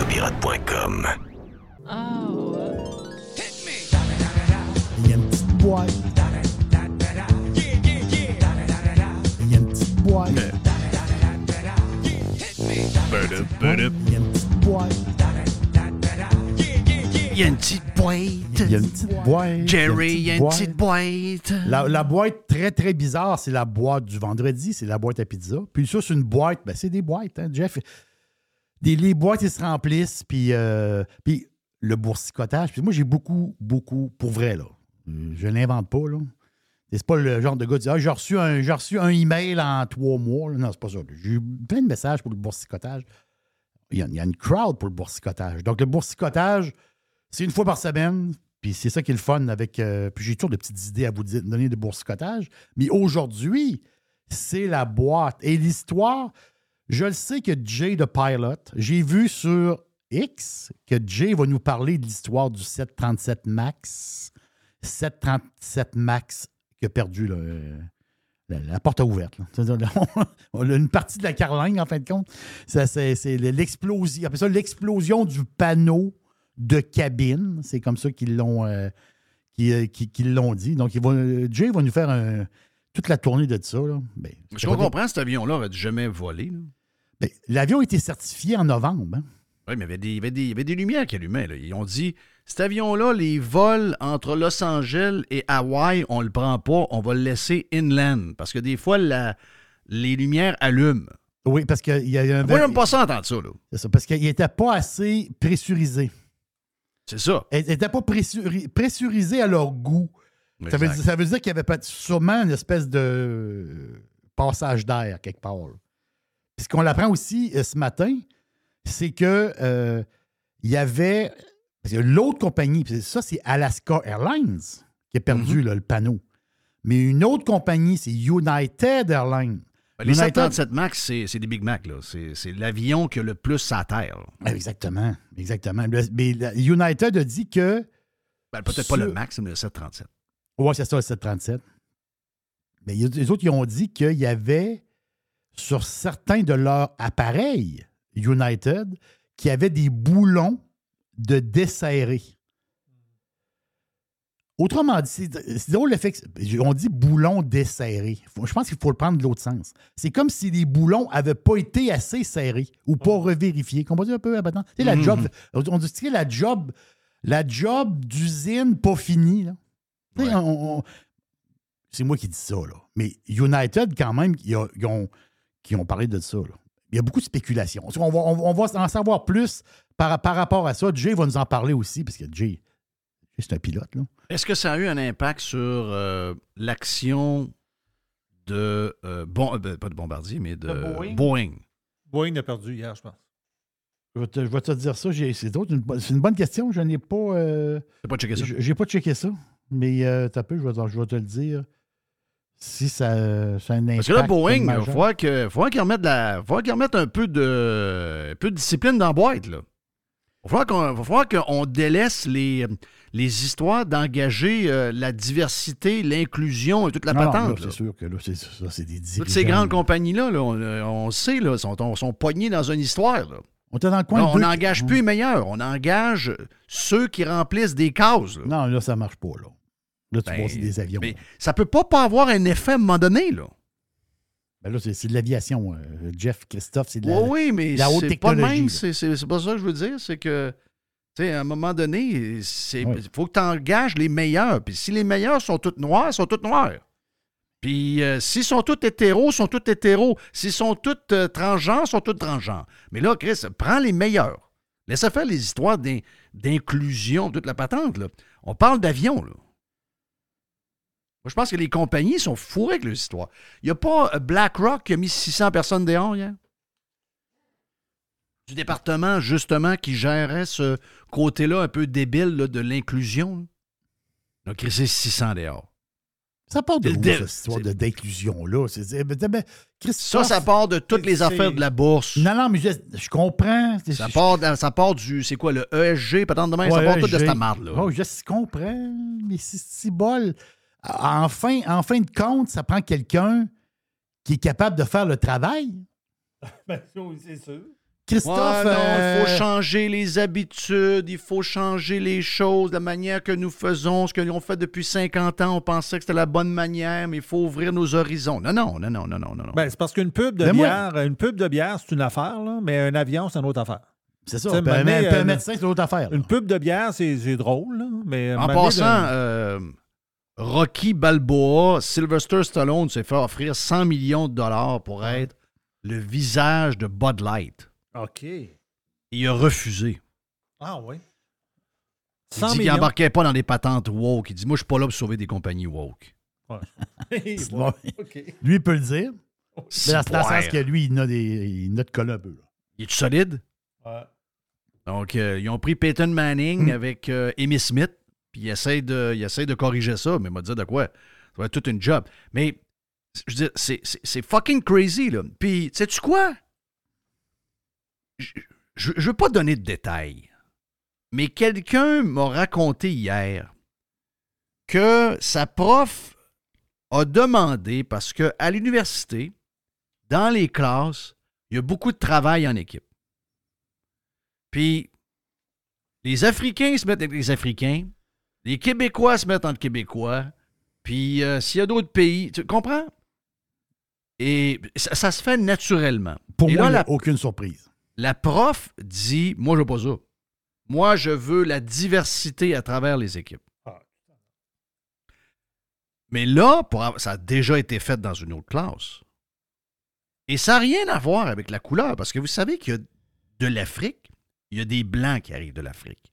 Radiopirate.com Il y a une petite boîte. Il y a une petite boîte. Il y a une petite boîte. Il y a une petite boîte. Il y a une petite boîte. Jerry, il y a une petite boîte. La, la boîte très, très bizarre, c'est la boîte du vendredi, c'est la boîte à pizza. Puis ça, c'est une boîte, ben, c'est des boîtes, hein, Jeff. Des, les boîtes, ils se remplissent, puis, euh, puis le boursicotage. Puis moi, j'ai beaucoup, beaucoup, pour vrai, là. Je l'invente pas, là. C'est pas le genre de gars qui dit Ah, j'ai reçu, un, j'ai reçu un email en trois mois. Non, c'est pas ça. J'ai eu plein de messages pour le boursicotage. Il y, a, une crowd pour le boursicotage. Donc, le boursicotage, c'est une fois par semaine. Puis c'est ça qui est le fun avec. euh, puis j'ai toujours de petites idées à vous donner de boursicotage. Mais aujourd'hui, c'est la boîte. Et l'histoire, je le sais que Jay de Pilot, j'ai vu sur X que Jay va nous parler de l'histoire du 737 Max. 737 Max qui a perdu euh, la, la porte ouverte. [laughs] on a une partie de la carlingue, en fin de compte. Ça, c'est, l'explosion. Ça, l'explosion du panneau de cabine. C'est comme ça qu'ils l'ont, euh, qu'ils, euh, qu'ils- qu'ils l'ont dit. Donc, il va, Jay va nous faire un- toute la tournée de ça. Là. Ben, Je comprends, cet avion-là aurait jamais volé. là. Ben, l'avion a été certifié en novembre. hein. Oui, mais il y avait des, il y avait des, il y avait des lumières qui allumaient. là. Ils ont dit cet avion-là, les vols entre Los Angeles et Hawaï, on le prend pas, on va le laisser inland. Parce que des fois, la- les lumières allument. Oui, parce qu'il y a un. Moi, j'aime pas ça entendre ça. là. C'est ça, parce qu'il n'était pas assez pressurisé. C'est ça. Il n'était pas pressuri- pressurisé à leur goût. Ça veut, ça veut dire qu'il y avait peut-être sûrement une espèce de passage d'air quelque part. là. Puis ce qu'on apprend aussi euh, ce matin, c'est que euh, il y avait l'autre compagnie, ça, c'est Alaska Airlines qui a perdu là, le panneau. Mais une autre compagnie, c'est United Airlines. Ben, Les United- 737 MAX, c'est des Big Mac. C'est l'avion qui a le plus à terre. là. Exactement, exactement. Le- Mais la- United a dit que Ben, Peut-être pas le MAX, mais le 737. Oui, c'est ça, le 737. Mais il y a- les autres, ils ont dit qu'il y avait sur certains de leurs appareils United qui avaient des boulons de desserré. Autrement dit, c'est c'est drôle le fait que- on dit boulon desserré. Faut- Je pense qu'il faut le prendre de l'autre sens. C'est comme si les boulons n'avaient pas été assez serrés ou pas revérifiés. Comprenez un peu? Tu sais, la job, on dit la job, la job d'usine pas finie. Ouais. on- on- c'est moi qui dis ça, là. Mais United, quand même, ils, ont, ils ont- qui ont parlé de ça. là. Il y a beaucoup de spéculation. On va, on va- on va en savoir plus par, par rapport à ça. Jay va nous en parler aussi, parce que Jay, Jay, c'est un pilote. Là. Est-ce que ça a eu un impact sur euh, l'action de. euh, bon, euh, ben, pas de Bombardier, mais de, De Boeing. Boeing? Boeing a perdu hier, je pense. Je vais te, je vais te dire ça. C'est d'autres- une, une bonne question. Je n'ai pas. euh, pas checké ça? j- j'ai pas checké ça. Mais euh, t'as peu, je vais, te- je vais te le dire. Si ça, ça a un impact. Parce que là, Boeing, il faut qu'ils remettent, qu'ils remettent un peu de, un peu de discipline dans la boîte. Là. Il va falloir qu'on, délaisse les, les histoires d'engager euh, la diversité, l'inclusion et toute la Non, patente. C'est sûr que là, c'est ça, c'est des Toutes ces grandes compagnies-là, là, on, on sait, là, sont, on- sont poignées dans une histoire. là. On était dans le coin Là, de on n'engage plus les meilleurs, on engage ceux qui remplissent des cases. là. Non, là, ça marche pas, là. Là, tu Ben, vois, c'est des avions. Mais ça peut pas, pas avoir un effet à un moment donné. Là. Ben là, c'est c'est de l'aviation. euh, Jeff, Christophe, c'est de la. Oui, oui, mais la haute c'est pas le technologie, même. là. C'est pas ça que je veux dire. C'est que, tu sais, à un moment donné, il Oui. faut que tu engages les meilleurs. Puis si les meilleurs sont tous noirs, ils sont tous noirs. Puis euh, s'ils sont tous hétéros, ils sont tous hétéros. S'ils sont tous euh, transgenres, ils sont tous transgenres. Mais là, Chris, prends les meilleurs. Laisse faire les histoires d'in- d'inclusion, toute la patente. Là. On parle d'avion, là. Moi, je pense que les compagnies sont fourrées avec leurs histoires. Il n'y a pas euh, BlackRock qui a mis 600 personnes dehors hier? Du département, justement, qui gérait ce côté-là un peu débile là, de l'inclusion. Donc, c'est 600 dehors. Ça part de où, cette histoire de- d'inclusion-là? Ça, ça part de toutes les affaires de la bourse. Non, non, mais je, je comprends. Ça part, de- ça part du, c'est quoi, le ESG, patente de même, ça part tout de j'ai- cette marde-là. Oh, je comprends, mais c'est si bol. En fin, en fin de compte, ça prend quelqu'un qui est capable de faire le travail. [laughs] Ben, c'est sûr. Christophe. Ouais, non, euh, il faut changer les habitudes, il faut changer les choses, la manière que nous faisons, ce que l'on fait depuis 50 ans. On pensait que c'était la bonne manière, mais il faut ouvrir nos horizons. Non, non, non, non, non, non, non. Ben, c'est parce qu'une pub de Mais moi- bière, une pub de bière, c'est une affaire, là, mais un avion, c'est une autre affaire. c'est ça. Un, un euh, médecin, c'est l'autre affaire. là. Une pub de bière, c'est c'est drôle, là, mais... en passant, de- euh, Rocky Balboa, Sylvester Stallone s'est fait offrir 100 millions de dollars pour être le visage de Bud Light. OK. Il a refusé. Ah oui. Il 100 dit qu'il n'embarquait pas dans des patentes woke. Il dit Moi, je suis pas là pour sauver des compagnies woke. Ouais, [laughs] [laughs] bon. OK. Lui, il peut le dire. Mais dans, le sens que lui, il a des. Il a de coller un peu. là. Il est solide? Ouais. Donc, euh, ils ont pris Peyton Manning Mm. avec euh, Amy Smith, puis ils essayent, de, essayent de corriger ça, mais il m'a dit de quoi? Ça va être toute une job. Mais, je veux dire, c'est, fucking crazy, là. Puis, sais-tu quoi? Je, je veux pas donner de détails, mais quelqu'un m'a raconté hier que sa prof a demandé, parce que à l'université, dans les classes, il y a beaucoup de travail en équipe. Puis, les Africains se mettent avec les Africains, les Québécois se mettent entre Québécois, puis euh, s'il y a d'autres pays, tu comprends? Et ça, ça se fait naturellement. Pour Et moi, là, il n'y a la, aucune surprise. la prof dit Moi, je veux pas ça. Moi, je veux la diversité à travers les équipes. Ah. Mais là, pour avoir- ça a déjà été fait dans une autre classe. Et ça n'a rien à voir avec la couleur, parce que vous savez qu'il y a de l'Afrique, il y a des Blancs qui arrivent de l'Afrique.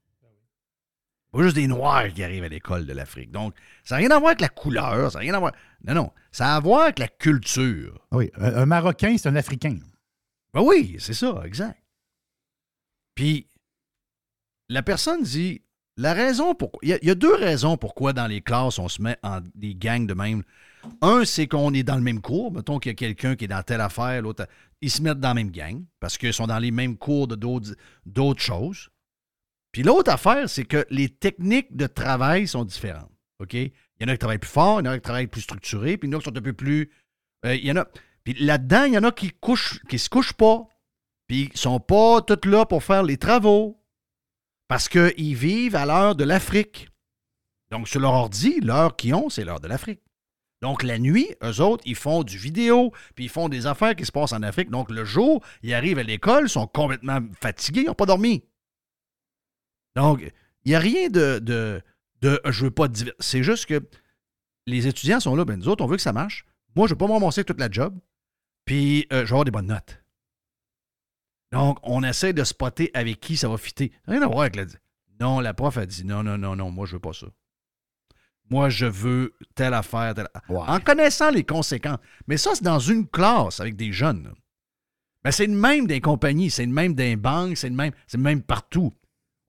Pas juste des Noirs qui arrivent à l'école de l'Afrique. Donc, ça n'a rien à voir avec la couleur, ça n'a rien à voir. Non, non. Ça a à voir avec la culture. Oui, un, Marocain, c'est un Africain. Ben oui, c'est ça, exact. Puis, la personne dit, la raison pourquoi... Il y, a- il y a deux raisons pourquoi dans les classes, on se met en des gangs de même. Un, c'est qu'on est dans le même cours. Mettons qu'il y a quelqu'un qui est dans telle affaire, l'autre... Ils se mettent dans la même gang parce qu'ils sont dans les mêmes cours de d'autres choses. Puis l'autre affaire, c'est que les techniques de travail sont différentes. OK? Il y en a qui travaillent plus fort, il y en a qui travaillent plus structuré, puis il y en a qui sont un peu plus... euh, il y en a... Puis là-dedans, il y en a qui couchent, qui se couchent pas, puis ils sont pas tous là pour faire les travaux, parce qu'ils vivent à l'heure de l'Afrique. Donc, sur leur ordi, l'heure qu'ils ont, c'est l'heure de l'Afrique. Donc, la nuit, eux autres, ils font du vidéo, puis ils font des affaires qui se passent en Afrique. Donc, le jour, ils arrivent à l'école, ils sont complètement fatigués, ils n'ont pas dormi. Donc, il n'y a rien de, de, de je veux pas diver- C'est juste que les étudiants sont là, ben nous autres, on veut que ça marche. Moi, je ne veux pas avec toute la job, puis euh, je vais avoir des bonnes notes. Donc, on essaie de spotter avec qui ça va fitter. Rien à voir avec la. Non, la prof a dit non, non, non, non, moi, je veux pas ça. Moi, je veux telle affaire, telle Ouais. En connaissant les conséquences. Mais ça, c'est dans une classe avec des jeunes. Mais c'est le même des compagnies, c'est le même des banques, c'est le même, c'est le même partout.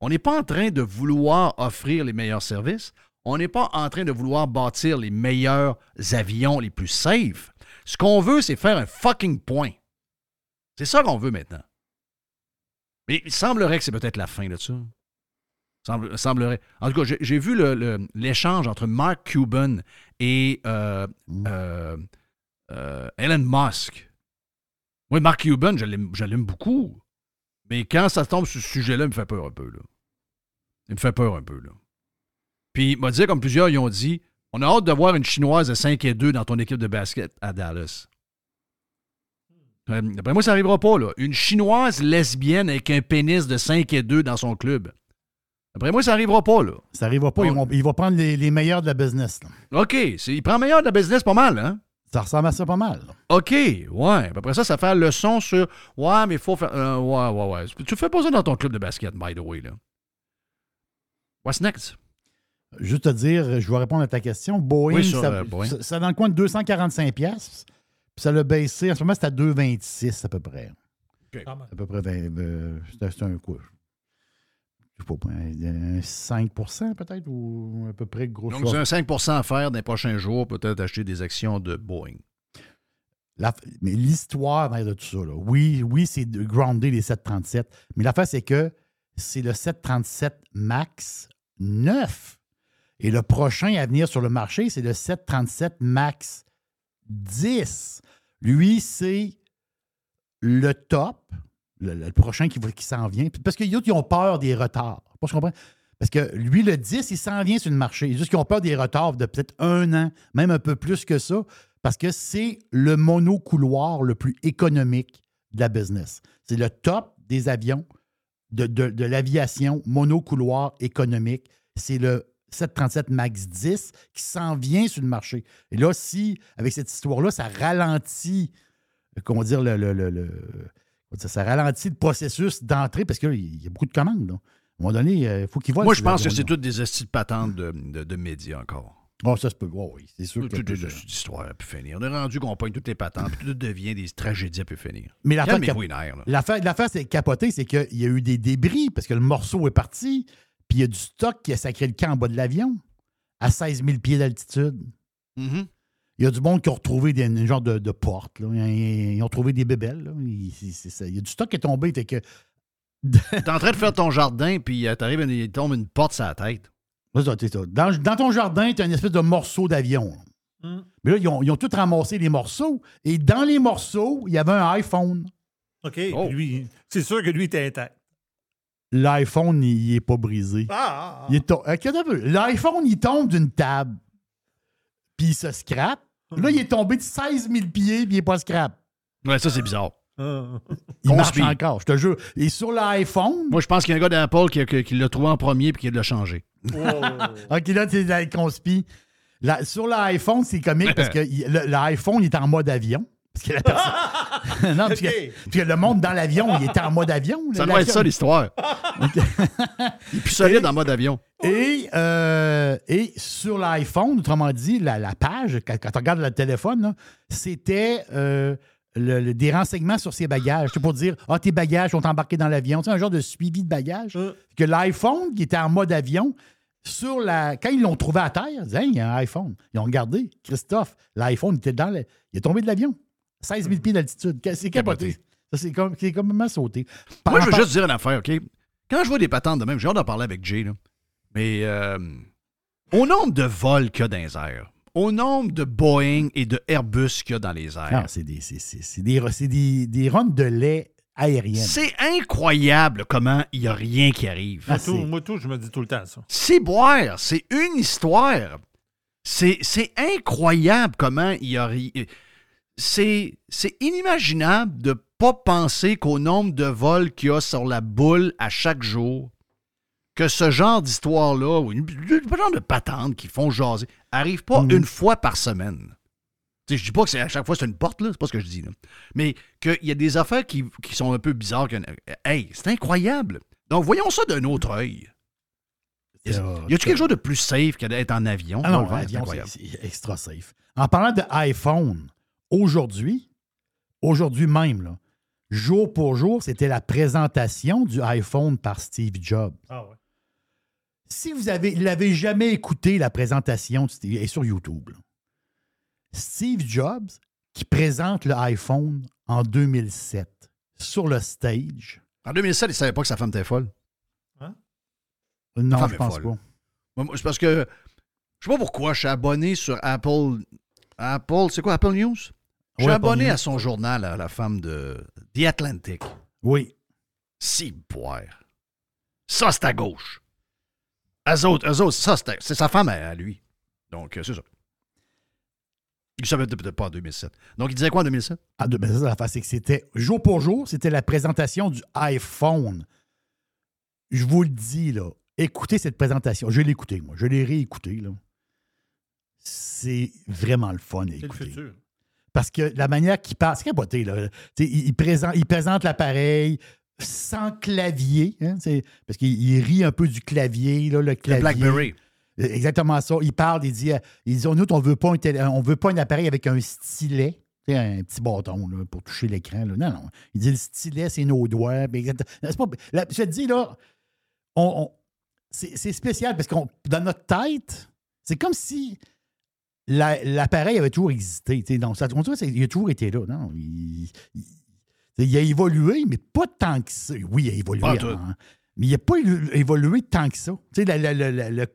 On n'est pas en train de vouloir offrir les meilleurs services. On n'est pas en train de vouloir bâtir les meilleurs avions les plus safe. Ce qu'on veut, c'est faire un fucking point. C'est ça qu'on veut maintenant. Mais il semblerait que c'est peut-être la fin de ça. Semble- semblerait. En tout cas, j'ai- vu le- le- l'échange entre Mark Cuban et euh, euh, euh, Elon Musk. Oui, Mark Cuban, je l'aime beaucoup. Mais quand ça tombe sur ce sujet-là, il me fait peur un peu. Là. Il me fait peur un peu. Là. Puis, il m'a dit, comme plusieurs ils ont dit, on a hâte de voir une Chinoise de 5 et 2 dans ton équipe de basket à Dallas. Euh, D'après moi, ça n'arrivera pas. Là. Une Chinoise lesbienne avec un pénis de 5 et 2 dans son club. D'après moi, ça n'arrivera pas. Là. Ça n'arrivera pas. Ils vont- Il va prendre les, les meilleurs de la business. là. OK, il prend meilleur de la business pas mal, hein? Ça ressemble à ça pas mal. OK, ouais. Après ça, ça fait la leçon sur Ouais, mais il faut faire. euh, ouais, ouais, ouais. Tu fais pas ça dans ton club de basket, by the way. Là. What's next? Juste te dire, je vais répondre à ta question. Boeing, Oui, sur, ça, euh, Boeing. ça- ça dans le coin de 245 pièces. Puis ça l'a baissé. En ce moment, c'est à 2,26 à peu près. Même. À peu près 20. euh, c'est un quoi? Je sais pas, un 5 peut-être, ou à peu près gros Donc, un 5% à faire dans les prochains jours, peut-être acheter des actions de Boeing. La- mais l'histoire de tout ça, là, oui, oui, c'est de groundé les 737. Mais l'affaire, c'est que c'est le 737 MAX 9. Et le prochain à venir sur le marché, c'est le 737 MAX 10. Lui, c'est le top, le, prochain qui, qui s'en vient. Parce que les autres, ils ont peur des retards. Je comprends. Parce que lui, le 10, il s'en vient sur le marché. Juste qu'ils ont peur des retards de peut-être un an, même un peu plus que ça, parce que c'est le monocouloir le plus économique de la business. C'est le top des avions, de, de- de l'aviation monocouloir économique. C'est le 737 MAX 10 qui s'en vient sur le marché. Et là, si, avec cette histoire-là, ça ralentit, euh, comment dire, le- le- le- ça ralentit le processus d'entrée parce qu'il y a beaucoup de commandes. là. À un moment donné, il faut qu'ils voient. Moi, je pense que c'est toutes des de patentes de, de- de médias encore. Oh, ça se peut. Oh, oui, c'est sûr. Toute a une histoire à pu finir. On est rendu qu'on pogne toutes les patentes, puis tout devient des tragédies à pu finir. Mais l'affaire. L'affaire, c'est capoté, c'est qu'il y a eu des débris parce que le morceau est parti, puis il y a du stock qui a sacré le camp en bas de l'avion à 16 000 pieds d'altitude. Mhm. Il y a du monde qui a retrouvé des, une genre de, de porte. là. Ils, ils ont trouvé des bébelles. là. Il, c'est- c'est ça. Il y a du stock qui est tombé. Fait que, [laughs] T'es en train de faire ton jardin, puis euh, t'arrives, il tombe une porte sur la tête. C'est ça, c'est ça. Dans, dans ton jardin, tu as une espèce de morceau d'avion. là. Hmm. Mais là, ils ont, ils ont tous ramassé les morceaux. Et dans les morceaux, il y avait un iPhone. OK. Oh. Lui, c'est sûr que lui était intact. L'iPhone, il n'est pas brisé. Ah! Il est to- euh, qu'est-ce que t'as vu? L'iPhone, il tombe d'une table, puis il se scrape. Là, il est tombé de 16 000 pieds, puis il n'est pas scrap. Ouais, ça, c'est bizarre. Ah. Il marche Conspire. encore, je te jure. Et sur l'iPhone, Moi, je pense qu'il y a un gars d'Apple qui, a- qui- qui l'a trouvé en premier, puis qui l'a changé. [laughs] OK, là, c'est la conspi. La- sur l'iPhone, c'est comique parce [laughs] que l'iPhone, il est en mode avion. Parce que la personne. [laughs] [laughs] non, parce, que, le monde dans l'avion, il était en mode avion. Ça doit être ça, l'histoire. [laughs] Il est plus solide en mode avion. Et, euh, et sur l'iPhone, autrement dit, la, la page, quand, quand on regarde le téléphone, c'était euh, le- le- des renseignements sur ses bagages. C'est pour dire Ah, tes bagages sont embarqués dans l'avion. C'est un genre de suivi de bagages. Euh. Que l'iPhone, qui était en mode avion, sur la. Quand ils l'ont trouvé à terre, ils disaient Hey, il y a un iPhone. Ils ont regardé. Christophe, l'iPhone était dans le. Il est tombé de l'avion. 16 000 pieds d'altitude. C'est capoté. Ça, c'est comme, c'est complètement sauté. Moi, je veux juste dire une affaire, OK? Quand je vois des patentes de même, j'ai hâte d'en parler avec Jay, là. Mais euh, au nombre de vols qu'il y a dans les airs, au nombre de Boeing et de Airbus qu'il y a dans les airs, Non, c'est des, c'est, des, c'est des, des runs de lait aériennes. c'est incroyable comment il n'y a rien qui arrive. Ah, Moi, tout, c'est- moi, tout, je me dis tout le temps ça. C'est boire, c'est une histoire. C'est c'est incroyable comment il y a ri- C'est c'est inimaginable de pas penser qu'au nombre de vols qu'il y a sur la boule à chaque jour, que ce genre d'histoire-là, ou une genre de patentes qui font jaser, arrive pas Mhm. une fois par semaine. Sais, je dis pas que c'est à chaque fois c'est une porte, là, c'est pas ce que je dis. Là. Mais qu'il y a des affaires qui, qui sont un peu bizarres. Que, hey, c'est incroyable. Donc, voyons ça d'un autre œil. Y a-tu quelque chose de plus safe que d'être en avion? Ah non, le c'est c'est extra safe. En parlant de iPhone, aujourd'hui, aujourd'hui même, là, jour pour jour, c'était la présentation du iPhone par Steve Jobs. Ah ouais. Si vous avez, l'avez jamais écouté, la présentation, de Steve- elle est sur YouTube. là. Steve Jobs qui présente le iPhone en 2007 sur le stage. En 2007, il savait pas que sa femme était folle. Non, femme je pense folle. pas. C'est parce que je sais pas pourquoi je suis abonné sur Apple. Apple, c'est quoi Apple News? Je suis Ouais, abonné à son journal, à la femme de The Atlantic. Oui. Si boire. Ça, c'est à gauche. Eux autres, eux autres, ça, c'est à- c'est sa femme à, à lui. Donc, euh, c'est ça. Il savait peut-être pas en 2007. Donc, il disait quoi en 2007? Ah, de- ben, ça, l'affaire, c'est que c'était jour pour jour, c'était la présentation du iPhone. Je vous le dis, là, écoutez cette présentation. Je l'ai écoutée, moi. Je l'ai réécoutée, là. C'est vraiment le fun à C'est le écouter. futur. Parce que la manière qu'il parle, c'est capoté, là. Il, il présente, il présente l'appareil sans clavier, hein, c'est- parce qu'il il rit un peu du clavier, là, le Le clavier. BlackBerry. Exactement ça. Il parle, il dit, euh, il dit nous, on veut pas un, télé- on veut pas un appareil avec un stylet. Un petit bâton là, pour toucher l'écran. là. Non, non. Il dit le stylet, c'est nos doigts. Pas- là, je te dis, là, on, on- c'est c'est spécial parce que dans notre tête, c'est comme si la- l'appareil avait toujours existé. Donc, ça, on dirait a toujours été là. Non, il, il- il a évolué, mais pas tant que ça. Oui, il a évolué. En- mais il n'a pas évolué tant que ça. La- la-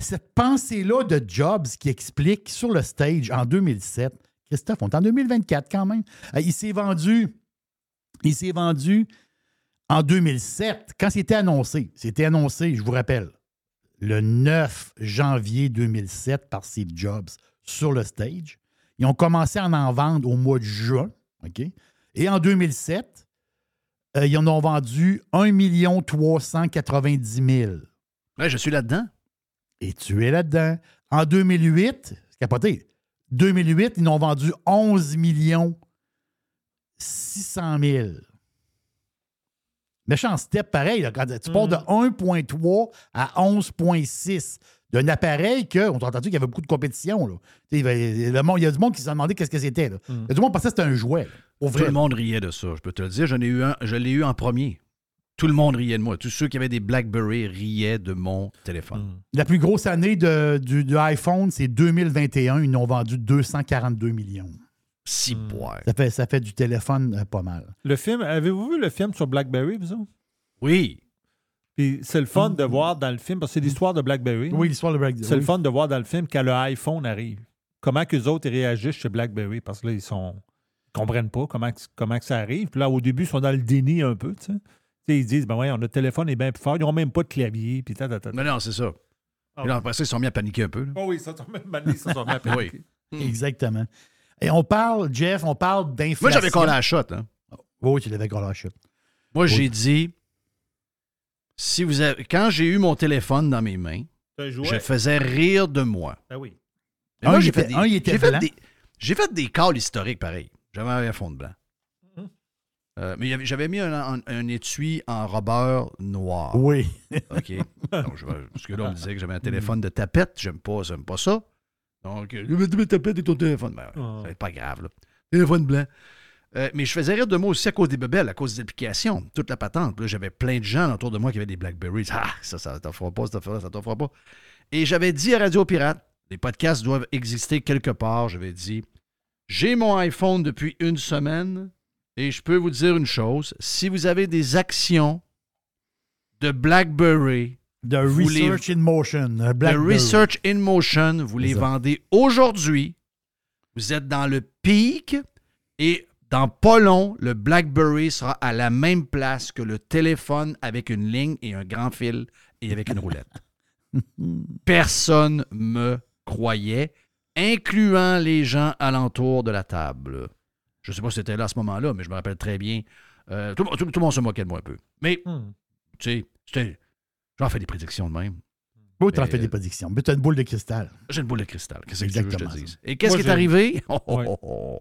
cette pensée-là de Jobs qui explique sur le stage en 2007, Christophe, on est en 2024 quand même. Euh, Il s'est vendu, il s'est vendu en 2007, quand c'était annoncé. C'était annoncé, je vous rappelle, le 9 janvier 2007 par Steve Jobs sur le stage. Ils ont commencé à en vendre au mois de juin. OK? Et en 2007, euh, ils en ont vendu 1 390 000. Ouais, je suis là-dedans. Et tu es là-dedans. En 2008, c'est capoté. 2008, ils en ont vendu 11 millions 600 000. Méchant step pareil. là, quand tu pars de 1,3 à 11,6 d'un appareil que, on t'a entendu qu'il y avait beaucoup de compétition. Là. Il y a du monde qui s'est demandé qu'est-ce que c'était. là. Il y a du monde qui pensait que c'était un jouet. Tout vrai. le monde riait de ça, je peux te le dire. Je l'ai eu, un- je l'ai eu en premier. Tout le monde riait de moi. Tous ceux qui avaient des BlackBerry riaient de mon téléphone. La plus grosse année de- du, du iPhone, c'est 2021. Ils en ont vendu 242 millions. Si boire. Ça fait, ça fait du téléphone euh, pas mal. Le film, avez-vous vu le film sur BlackBerry, vous autres? Oui. Puis c'est le fun de voir dans le film, parce que c'est l'histoire de BlackBerry. Oui, l'histoire de BlackBerry. C'est le fun de voir dans le film quand le iPhone arrive. Comment que les autres ils réagissent chez BlackBerry, parce que là, ils sont. Ils comprennent pas comment, comment que ça arrive. Puis là, au début, ils sont dans le déni un peu, tu sais. Ils disent, ben ouais, notre téléphone est bien plus fort. Ils n'ont même pas de clavier. Puis ta, ta, ta, ta. Non, non, c'est ça. Ah Et là, après ça, ils sont mis à paniquer un peu. là. Oh oui, ça tombe même année, ça tombe même Oui. Exactement. Et on parle, Jeff, on parle d'inflation. Moi, j'avais collé à la shot. Hein. Oui, tu l'avais collé à la shot. Moi, j'ai dit, si vous avez, quand j'ai eu mon téléphone dans mes mains, je faisais rire de moi. Ben oui. Mais Un, moi, j'ai fait des, un, il était j'ai fait des- j'ai fait des calls historiques pareil. J'avais un fond de blanc. Mhm. Euh, mais j'avais mis un, un- un étui en robeur noir. Oui. OK. [laughs] Donc, je parce que là, on me disait que j'avais un téléphone de tapette. J'aime pas, j'aime pas ça. Donc, euh, je vais te tapette et ton téléphone. Ben, Ah. c'est pas grave, là. Téléphone blanc. Euh, mais je faisais rire de moi aussi à cause des bebelles, à cause des applications, toute la patente. Là, j'avais plein de gens autour de moi qui avaient des Blackberries. Ah, ça, ça t'en fera pas, ça t'en fera, ça t'en fera pas. Et j'avais dit à Radio Pirate, les podcasts doivent exister quelque part. J'avais dit, j'ai mon iPhone depuis une semaine et je peux vous dire une chose. Si vous avez des actions de BlackBerry, The les- Research in Motion. Blackberry. Research in Motion, vous les ça. vendez aujourd'hui. Vous êtes dans le pic et dans pas long, le BlackBerry sera à la même place que le téléphone avec une ligne et un grand fil et avec une roulette. [laughs] Personne me croyait, incluant les gens alentour de la table. Je ne sais pas si c'était là à ce moment-là, mais je me rappelle très bien. Euh, tout, tout- tout le monde se moquait de moi un peu. Mais, Hmm. tu sais, c'était- j'en fais des prédictions de même. Oui, tu en Mais, fais des euh, prédictions. Mais tu as une boule de cristal. J'ai une boule de cristal. Qu'est-ce que tu veux que je te dise? Et qu'est-ce Moi, qui est arrivé? Oh, [laughs] oh, Ouais. oh.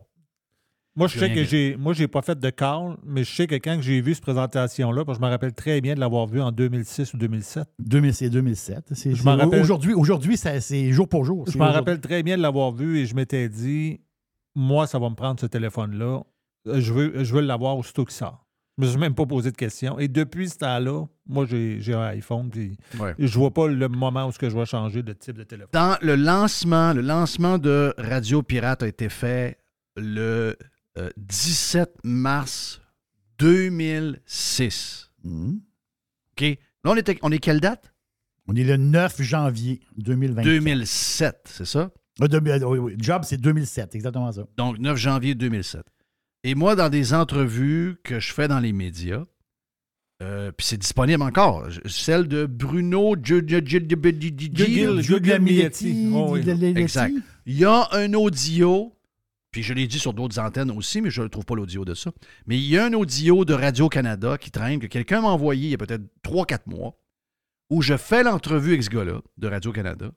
Moi, je sais que j'ai. Moi, j'ai pas fait de call, mais je sais que quand j'ai vu cette présentation-là, parce que je me rappelle très bien de l'avoir vu en 2006 ou 2007. 2000, c'est 2007. C'est- Je m'en rappelle. Aujourd'hui, c'est jour pour jour. Je m'en rappelle très bien de l'avoir vu et je m'étais dit, moi, ça va me prendre ce téléphone-là. Euh, Je veux, je veux l'avoir aussitôt qu'il sort. Je me suis même pas posé de questions. Et depuis ce temps-là, moi, j'ai un iPhone. Puis Ouais. je vois pas le moment où ce que je vais changer de type de téléphone. Dans le lancement, le lancement de Radio Pirate a été fait le euh, 17 mars 2006. Mhm. OK? Là, on, était, on est quelle date? On est le 9 janvier 2020. 2007, c'est ça? Euh, de- euh, oui, oui. Job, c'est 2007, exactement ça. Donc, 9 janvier 2007. Et moi, dans des entrevues que je fais dans les médias, euh, puis c'est disponible encore, celle de Bruno Guglielminetti. Oh. Exact. Il y a un audio, puis je l'ai dit sur d'autres antennes aussi, mais je ne trouve pas l'audio de ça. Mais il y a un audio de Radio-Canada qui traîne, que quelqu'un m'a envoyé il y a peut-être 3-4 mois, où je fais l'entrevue avec ce gars-là de Radio-Canada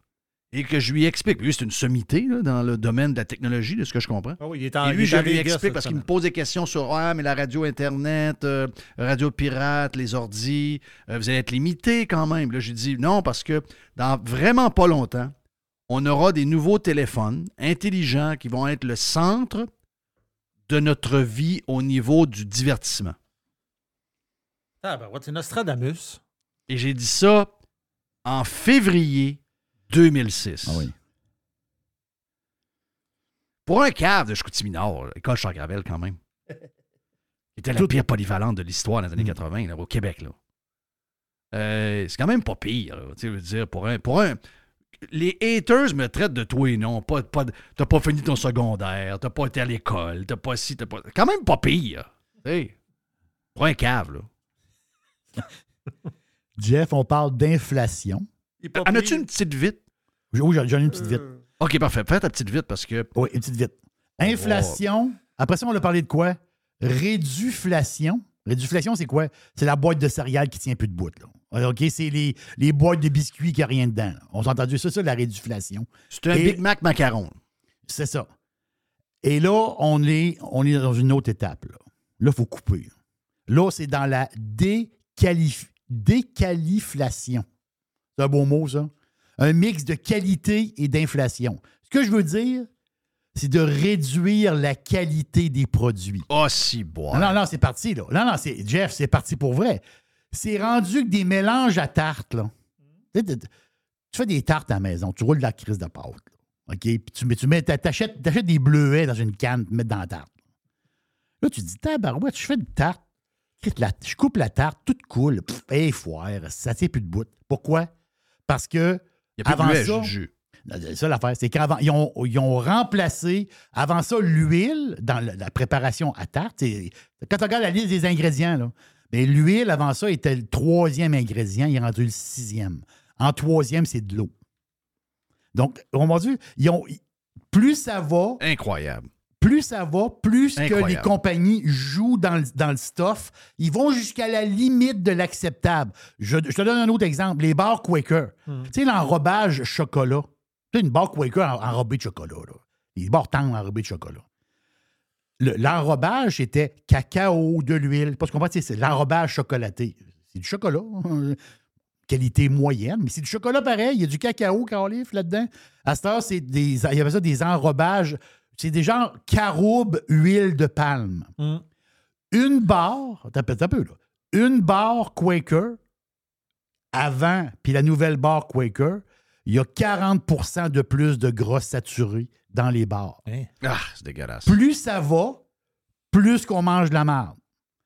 et que je lui explique. Lui, c'est une sommité là, dans le domaine de la technologie, de ce que je comprends. Oui, il est en- Et il lui, est je lui Vegas explique parce qu'il me pose des questions sur Ah, mais la radio Internet, euh, radio pirate, les ordis, euh, vous allez être limité quand même. Là, j'ai dit non, parce que dans vraiment pas longtemps, on aura des nouveaux téléphones intelligents qui vont être le centre de notre vie au niveau du divertissement. Ah, ben, ouais, c'est Nostradamus? Et j'ai dit ça en février 2006. Ah oui. Pour un cave de Chicoutimi-Nord, école Chargravel quand même. [laughs] C'était la pire polyvalente de l'histoire dans les années 80, là, au Québec. Là. Euh, c'est quand même pas pire. là. Je veux dire, pour un, pour un. Les haters me traitent de toi et non. Pas, pas, t'as pas fini ton secondaire, t'as pas été à l'école, t'as pas ci, t'as pas. Quand même pas pire. Pour un cave, là. [laughs] Jeff, on parle d'inflation. En as-tu une petite vite? Oui, j'en ai une petite vite. Ok, parfait. Fais ta petite vite parce que. Oui, une petite vite. Inflation. Après ça, on a parlé de quoi? Réduflation. Réduflation, c'est quoi? C'est la boîte de céréales qui tient plus de bout. Là. OK? C'est les, les boîtes de biscuits qui a rien dedans. là. On s'est entendu ça, ça, la réduflation. C'est un Et- Big Mac macaron. C'est ça. Et là, on est, on est dans une autre étape. Là, il faut couper. Là, c'est dans la déqualif- déqualiflation. C'est un beau mot, ça. Un mix de qualité et d'inflation. Ce que je veux dire, c'est de réduire la qualité des produits. Oh, si, bois. Non, non, non, c'est parti, là. Non, non, c'est, Jeff, c'est parti pour vrai. C'est rendu que des mélanges à tarte, là. Tu, sais, tu- tu fais des tartes à la maison, tu roules de la crise de pâte, là. OK? Puis tu, mets- tu mets, t'a- t'achètes, t'achètes des bleuets dans une canne, tu mets dans la tarte. Là, tu te dis, tabarouette, je fais une tarte. Je coupe la tarte, toute coule. Pff, foire, ça tient plus de bout. Pourquoi? Parce que. Il y a avant ça, jus. c'est ça l'affaire, c'est qu'avant, ils ont, ils ont remplacé, avant ça, l'huile dans la, la préparation à tarte. Quand tu regardes la liste des ingrédients, là, ben, l'huile, avant ça, était le troisième ingrédient, il est rendu le sixième. En troisième, c'est de l'eau. Donc, on m'a dit, ils ont, plus ça va, Incroyable. Plus ça va, plus que les compagnies jouent dans le, dans le stuff, ils vont jusqu'à la limite de l'acceptable. Je, je te donne un autre exemple. Les bars Quaker. Hmm. Tu sais, l'enrobage chocolat. Tu sais, une barre Quaker en- enrobée de chocolat. Là. Les bars tendres enrobés de chocolat. Le- L'enrobage, c'était cacao, de l'huile. Parce qu'on c'est l'enrobage chocolaté. C'est du chocolat. hein, Qualité moyenne, mais c'est du chocolat pareil. Il y a du cacao, Carlif, là-dedans. À cette heure, c'est des, il y avait ça des enrobages. C'est des genres caroube, huile de palme. Hmm. Une barre, t'as un peu là. Une barre Quaker avant, puis la nouvelle barre Quaker, il y a 40% de plus de gras saturé dans les barres. Hein? Ah, c'est dégueulasse. Plus ça va, plus qu'on mange de la marde.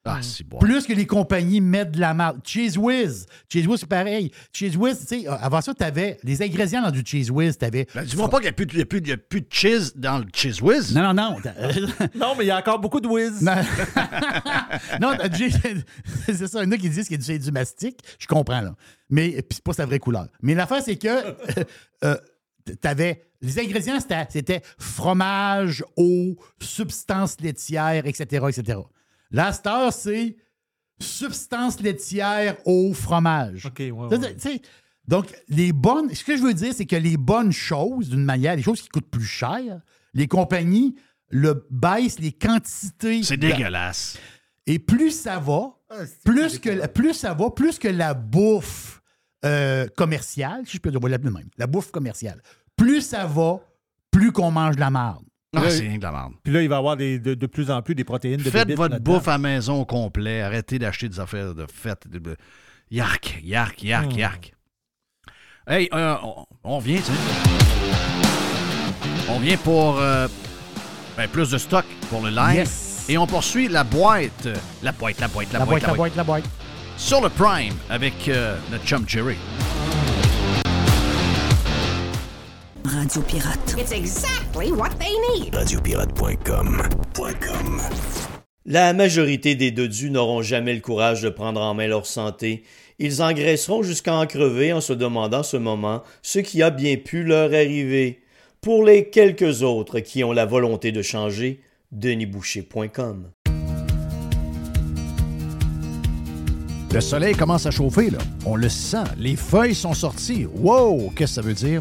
Ah, si, bois. Plus que les compagnies mettent de la marde. Cheese Whiz. Cheese Whiz, c'est pareil. Cheese Whiz, tu sais, euh, avant ça, tu avais les ingrédients dans du Cheese Whiz. Tu avais. Ben, dis-moi pas qu'il n'y a, plus de- il y a plus de- il y a plus de cheese dans le cheese whiz. Non, non, non. [laughs] Non, mais il y a encore beaucoup de whiz. Non, [laughs] [laughs] c'est ça. Il y en a qui disent que c'est du mastic. Je comprends, là. Mais puis c'est pas sa vraie couleur. Mais l'affaire, c'est que euh, euh, t'avais. Les ingrédients, c'était, c'était fromage, eau, substance laitière, etc., etc. Cette heure, c'est substance laitière, eau, fromage. OK, ouais, ouais. Donc, les bonnes. Ce que je veux dire, c'est que les bonnes choses, d'une manière, les choses qui coûtent plus cher, les compagnies le baissent les quantités. C'est de- dégueulasse. et plus ça va, plus, que, la- plus ça va, plus que la bouffe euh, commerciale, si je peux dire, on va l'appeler de même, la bouffe commerciale, plus ça va, plus qu'on mange de la marde. Ah, c'est rien que la merde. Puis là, il va y avoir des- de, de plus en plus des protéines de Faites votre bouffe à maison au complet. Arrêtez d'acheter des affaires de fête. de- de- Yark, yark, yark, Hmm. yark. Hey, euh, on, on vient, tu sais. On vient pour euh, ben, plus de stock pour le live. Yes. Et on poursuit la boîte. La boîte, la boîte, la, La boîte, boîte, la boîte, la boîte. Sur le Prime avec euh, notre chum Jerry. Radio Pirate. It's exactly what they need. Radiopirate.com. La majorité des dodus n'auront jamais le courage de prendre en main leur santé. Ils engraisseront jusqu'à en crever en se demandant ce moment ce qui a bien pu leur arriver. Pour les quelques autres qui ont la volonté de changer, denisboucher.com. Le soleil commence à chauffer, là. On le sent. Les feuilles sont sorties. Wow! Qu'est-ce que ça veut dire?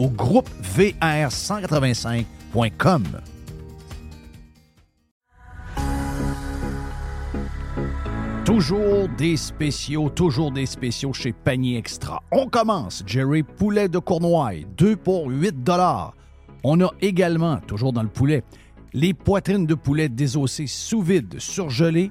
ou groupe VR185.com. Toujours des spéciaux, toujours des spéciaux chez Panier Extra. On commence, Jerry, poulet de Cournoye, 2 pour 8 On a également, toujours dans le poulet, les poitrines de poulet désossées sous vide, surgelées,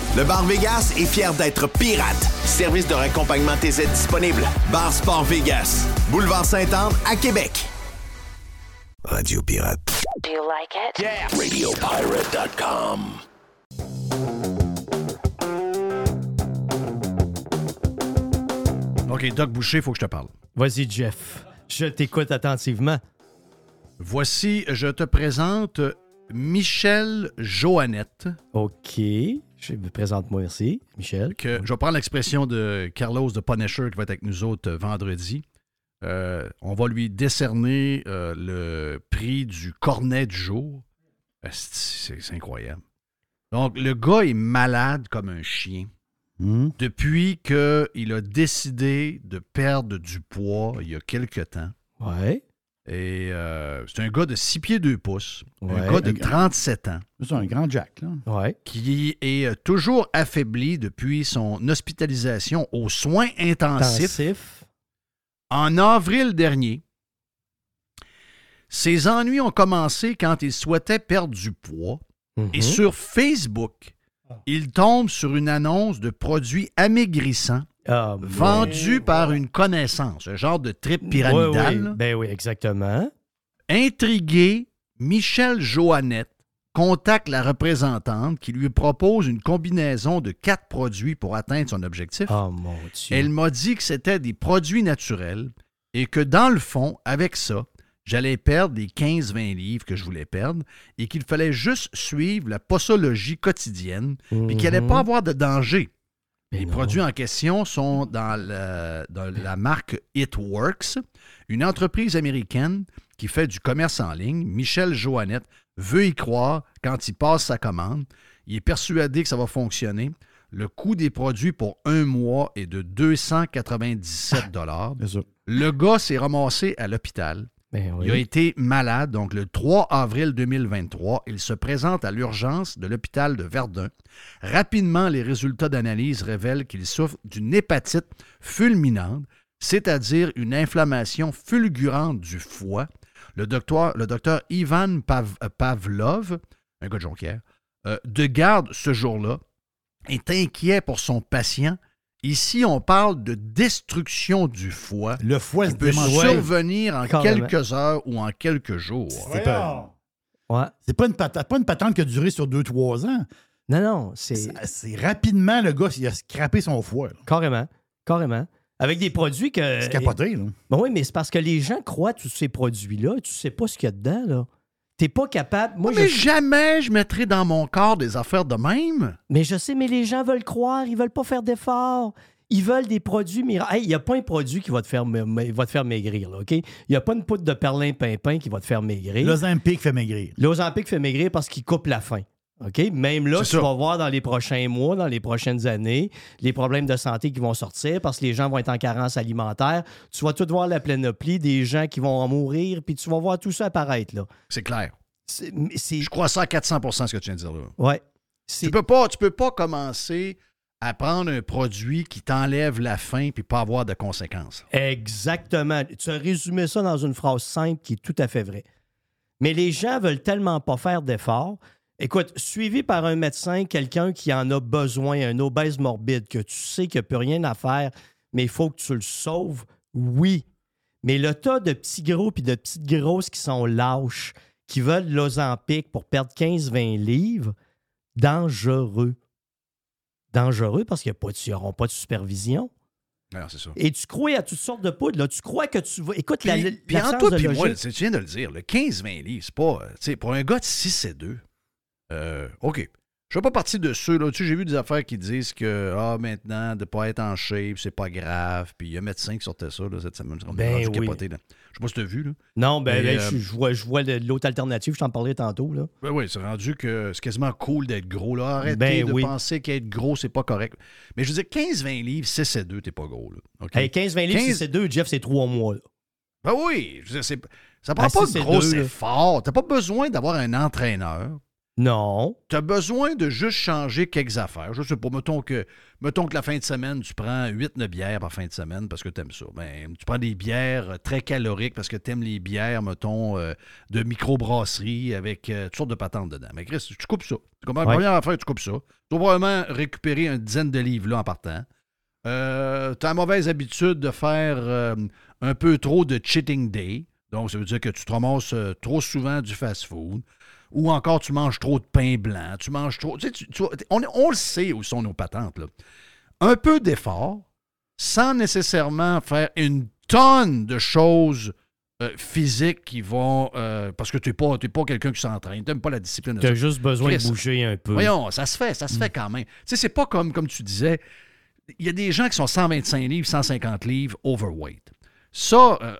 Le Bar Vegas est fier d'être pirate. Service de raccompagnement TZ disponible. Bar Sport Vegas. Boulevard Saint-Anne à Québec. Radio Pirate. Do you like it? Radiopirate.com. OK, Doc Boucher, faut que je te parle. Vas-y, Jeff. Je t'écoute attentivement. Voici, je te présente Michel Joannette, OK. Je présente-moi merci, Michel. que je vais prendre l'expression de Carlos de Punisher qui va être avec nous autres euh, vendredi. Euh, on va lui décerner euh, le prix du cornet du jour. C'est incroyable. Donc, le gars est malade comme un chien. Hmm? Depuis qu'il a décidé de perdre du poids il y a quelque temps, Ouais. Et euh, c'est un gars de 6 pieds 2 pouces, Ouais. un gars de Un grand- 37 ans, C'est un grand Jack, là. Ouais. qui est euh, toujours affaibli depuis son hospitalisation aux soins intensifs Intensif. en avril dernier. Ses ennuis ont commencé quand il souhaitait perdre du poids. Et Mhm. sur Facebook, il tombe sur une annonce de produits amaigrissants Ah, bon. vendus par une connaissance, un genre de trip pyramidal. oui. Ben oui, exactement. Intrigué, Michel Joannette contacte la représentante qui lui propose une combinaison de quatre produits pour atteindre son objectif. Oh mon Dieu. Elle m'a dit que c'était des produits naturels et que dans le fond, avec ça, j'allais perdre les 15-20 livres que je voulais perdre et qu'il fallait juste suivre la posologie quotidienne et qu'il n'allait Mhm. pas avoir de danger. Les non. produits en question sont dans, le- dans la marque It Works, une entreprise américaine qui fait du commerce en ligne. Michel Joannette veut y croire quand il passe sa commande. Il est persuadé que ça va fonctionner. Le coût des produits pour un mois est de 297 dollars. Le gars s'est ramassé à l'hôpital. Ben oui. Il a été malade, donc le 3 avril 2023, il se présente à l'urgence de l'hôpital de Verdun. Rapidement, les résultats d'analyse révèlent qu'il souffre d'une hépatite fulminante, c'est-à-dire une inflammation fulgurante du foie. Le docteur, le docteur Ivan Pav- euh, Pavlov, un gars de Jonquière, euh, de garde ce jour-là, est inquiet pour son patient. Ici, on parle de destruction du foie Le foie se qui peut démange. survenir en Carrément. quelques heures ou en quelques jours. C'est pas, Ouais. c'est pas une patente, pas une patente qui a duré sur 2-3 ans. Non, non, c'est rapidement, le gars, il a scrappé son foie. là. carrément. Carrément. Avec des produits que. C'est capoté, là. Ben oui, mais c'est parce que les gens croient tous ces produits-là. Tu sais pas ce qu'il y a dedans, là. T'es pas capable. Moi, mais je... jamais je mettrai dans mon corps des affaires de même. mais je sais, mais les gens veulent croire. Ils veulent pas faire d'efforts. Ils veulent des produits miracles. Hey, il n'y a pas un produit qui va te faire, va te faire maigrir, là, OK? Il n'y a pas une poudre de perlin-pimpin qui va te faire maigrir. L'Ozempic fait maigrir. L'Ozempic fait maigrir parce qu'il coupe la faim. OK? Même là, tu ça. vas voir dans les prochains mois, dans les prochaines années, les problèmes de santé qui vont sortir parce que les gens vont être en carence alimentaire. Tu vas tout voir la plénoplie des gens qui vont en mourir, puis tu vas voir tout ça apparaître. là. C'est clair. C'est. c'est- Je crois ça à 400% ce que tu viens de dire là. C'est- Tu peux pas, tu peux pas commencer à prendre un produit qui t'enlève la faim puis pas avoir de conséquences. Exactement. Tu as résumé ça dans une phrase simple qui est tout à fait vraie. Mais les gens veulent tellement pas faire d'efforts. Écoute, suivi par un médecin, quelqu'un qui en a besoin, un obèse morbide, que tu sais qu'il n'y a plus rien à faire, mais il faut que tu le sauves, oui. Mais le tas de petits gros puis de petites grosses qui sont lâches, qui veulent de l'Ozempic pour perdre 15-20 livres, dangereux. Dangereux parce qu'ils n'auront pas de supervision. Alors, ça. Et tu crois à toutes sortes de poudres. Là. Tu crois que tu vas. Écoute, la, Puis, la- puis en toi de puis moi, tu viens de le dire, le 15-20 livres, c'est pas... pour un gars de 6 et 2, euh, OK. Je fais pas partie de ceux, là. Tu sais, j'ai vu des affaires qui disent que, ah, maintenant, de pas être en shape, c'est pas grave. Puis il y a un médecin qui sortait ça, là, cette semaine. Ben oui. capoté, là. Je sais pas si tu as vu, là. Non, ben, ben, euh, je, je vois, je vois l'autre alternative, je t'en parlais tantôt. Là. Ben oui, c'est rendu que c'est quasiment cool d'être gros. Là. Arrêtez Ben de oui. penser qu'être gros, c'est pas correct. Mais je veux dire, 15-20 livres, 6 et 2, t'es pas gros. Là. OK? Hey, 15-20 livres, 15 si c'est deux, Jeff, c'est trois mois. là. Ben oui, je veux dire, c'est- ça prend Ah, pas de c'est gros efforts. T'as pas besoin d'avoir un entraîneur. Non. Tu as besoin de juste changer quelques affaires. Je sais pas, mettons que, mettons que la fin de semaine, tu prends 8-9 bières par fin de semaine parce que tu aimes ça. Ben, tu prends des bières euh, très caloriques parce que tu aimes les bières, mettons, euh, de microbrasserie avec euh, toutes sortes de patentes dedans. Mais Chris, tu coupes ça. Tu comprends? La Ouais. première affaire, tu coupes ça. Tu vas probablement récupérer une dizaine de livres là en partant. Euh, tu as la mauvaise habitude de faire euh, un peu trop de cheating day. Donc, ça veut dire que tu te ramasses trop souvent du fast-food. Ou encore, tu manges trop de pain blanc. Tu manges trop. Tu sais, tu- tu- on, on le sait où sont nos patentes. Là. Un peu d'effort, sans nécessairement faire une tonne de choses euh, physiques qui vont. euh, parce que tu n'es pas, quelqu'un qui s'entraîne. Tu n'aimes pas la discipline. de Tu as juste besoin Chris, de bouger un peu. Voyons, ça se fait, ça se fait quand même. Tu sais, c'est pas comme, comme tu disais, il y a des gens qui sont 125 livres, 150 livres overweight. Ça, euh,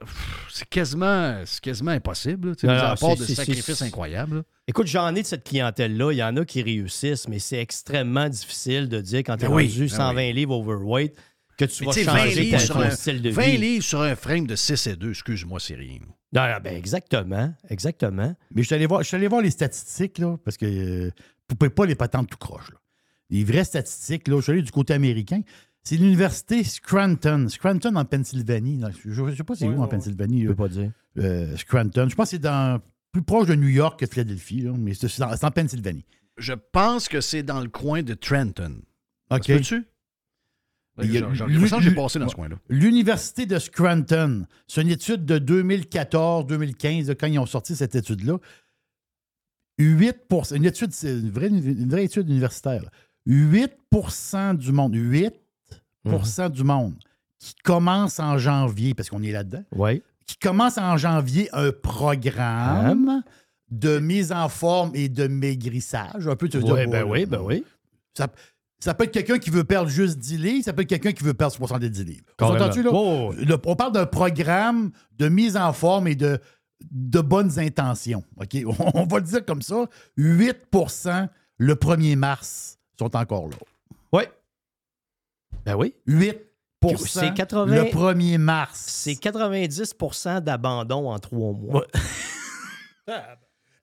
c'est quasiment, quasiment impossible. là. Tu apports c'est- de sacrifices incroyables. là. Écoute, j'en ai de cette clientèle-là. Il y en a qui réussissent, mais c'est extrêmement difficile de dire quand tu es Ben oui, rendu ben 20 livres overweight que tu Mais vas tu sais, 20 changer livres, ta- sur ton un, style de 20 vie. livres sur un frame de 6 et 2, excuse-moi, c'est rien. Non, non, ben exactement. Exactement. Mais je suis allé voir, je suis allé voir les statistiques, là, parce que euh, vous ne pouvez pas les patentes tout croche. Là. Les vraies statistiques, là, je suis allé du côté américain. C'est l'université Scranton. Scranton en Pennsylvanie. Je ne sais pas c'est où en ouais, Pennsylvanie. Je là. peux pas dire. Euh, Scranton. Je pense que c'est dans plus proche de New York que Philadelphie, là, mais c'est c'est en, c'est en Pennsylvanie. Je pense que c'est dans le coin de Trenton. OK. A- J'ai passé dans ce coin-là. L'université de Scranton, c'est une étude de 2014-2015, là, quand ils ont sorti cette étude-là. 8 une étude, c'est une vraie, une vraie étude universitaire. là. 8 du monde, 8 Mhm. du monde qui commence en janvier, parce qu'on est là-dedans, Oui. qui commence en janvier un programme de mise en forme et de maigrissage. Un peu, tu veux Ouais, dire, ben oui, ben oui. Ça, ça peut être quelqu'un qui veut perdre juste 10 livres, ça peut être quelqu'un qui veut perdre 70 livres. On là? Oh, Le- on parle d'un programme de mise en forme et de, de bonnes intentions. [laughs] On va le dire comme ça. 8% le 1er mars sont encore là. oui. Ben oui. 8 C'est 80 le 1er mars. C'est 90% d'abandon en trois mois. Mais [laughs]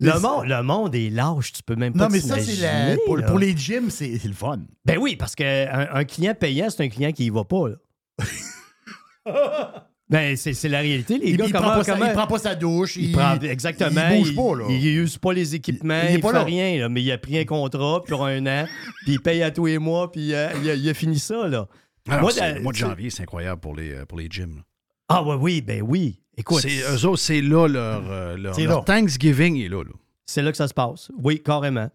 Le monde, le monde est lâche, tu peux même pas Non, mais ça, c'est la- pour, les gyms, c'est c'est le fun. Ben oui, parce qu'un un client payant, c'est un client qui y va pas. Là. [laughs] ben, c'est c'est la réalité, les Il, gars. il comment, prend pas sa, comment- il prend pas sa douche. il Il, prend- exactement. Il bouge pas, là. Il, il use pas les équipements, Il- il fait là. rien, là, mais il a pris un contrat pour un an, [laughs] puis il paye à tous les mois, puis euh, il, a, il a fini ça, là. Alors, Moi, c'est- dans- le mois de janvier, c'est incroyable pour les, pour les gyms. là. Ah ouais, oui, ben oui. Écoute, C'est, eux autres, c'est là leur, euh, leur, C'est leur là. Thanksgiving est là. là. C'est là que ça se passe. Oui, carrément.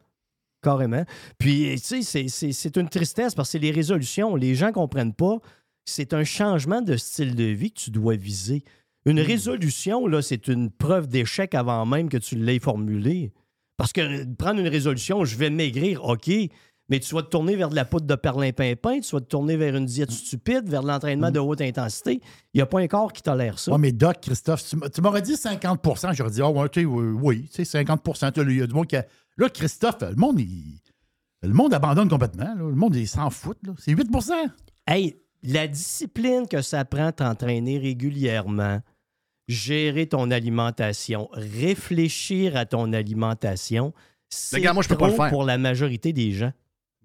Carrément. Puis, tu sais, c'est- c'est- c'est une tristesse parce que c'est les résolutions. Les gens ne comprennent pas. C'est un changement de style de vie que tu dois viser. Une résolution, là, c'est une preuve d'échec avant même que tu l'aies formulée. Parce que euh, prendre une résolution, je vais maigrir, OK, mais tu vas te tourner vers de la poudre de perlimpinpin, tu vas te tourner vers une diète stupide, vers l'entraînement de haute intensité. Il n'y a pas un corps qui tolère ça. Ouais, mais Doc, Christophe, tu m'a- tu m'aurais dit 50% j'aurais dit, ah, ok, oui, oui, tu sais, 50 tu sais, Il y a du monde qui a- Là, Christophe, le monde, il- le monde abandonne complètement. là. Le monde, il s'en fout. C'est 8% Hey, la discipline que ça prend t'entraîner régulièrement, gérer ton alimentation, réfléchir à ton alimentation, c'est Regarde, moi, je peux pas trop le faire. pour la majorité des gens.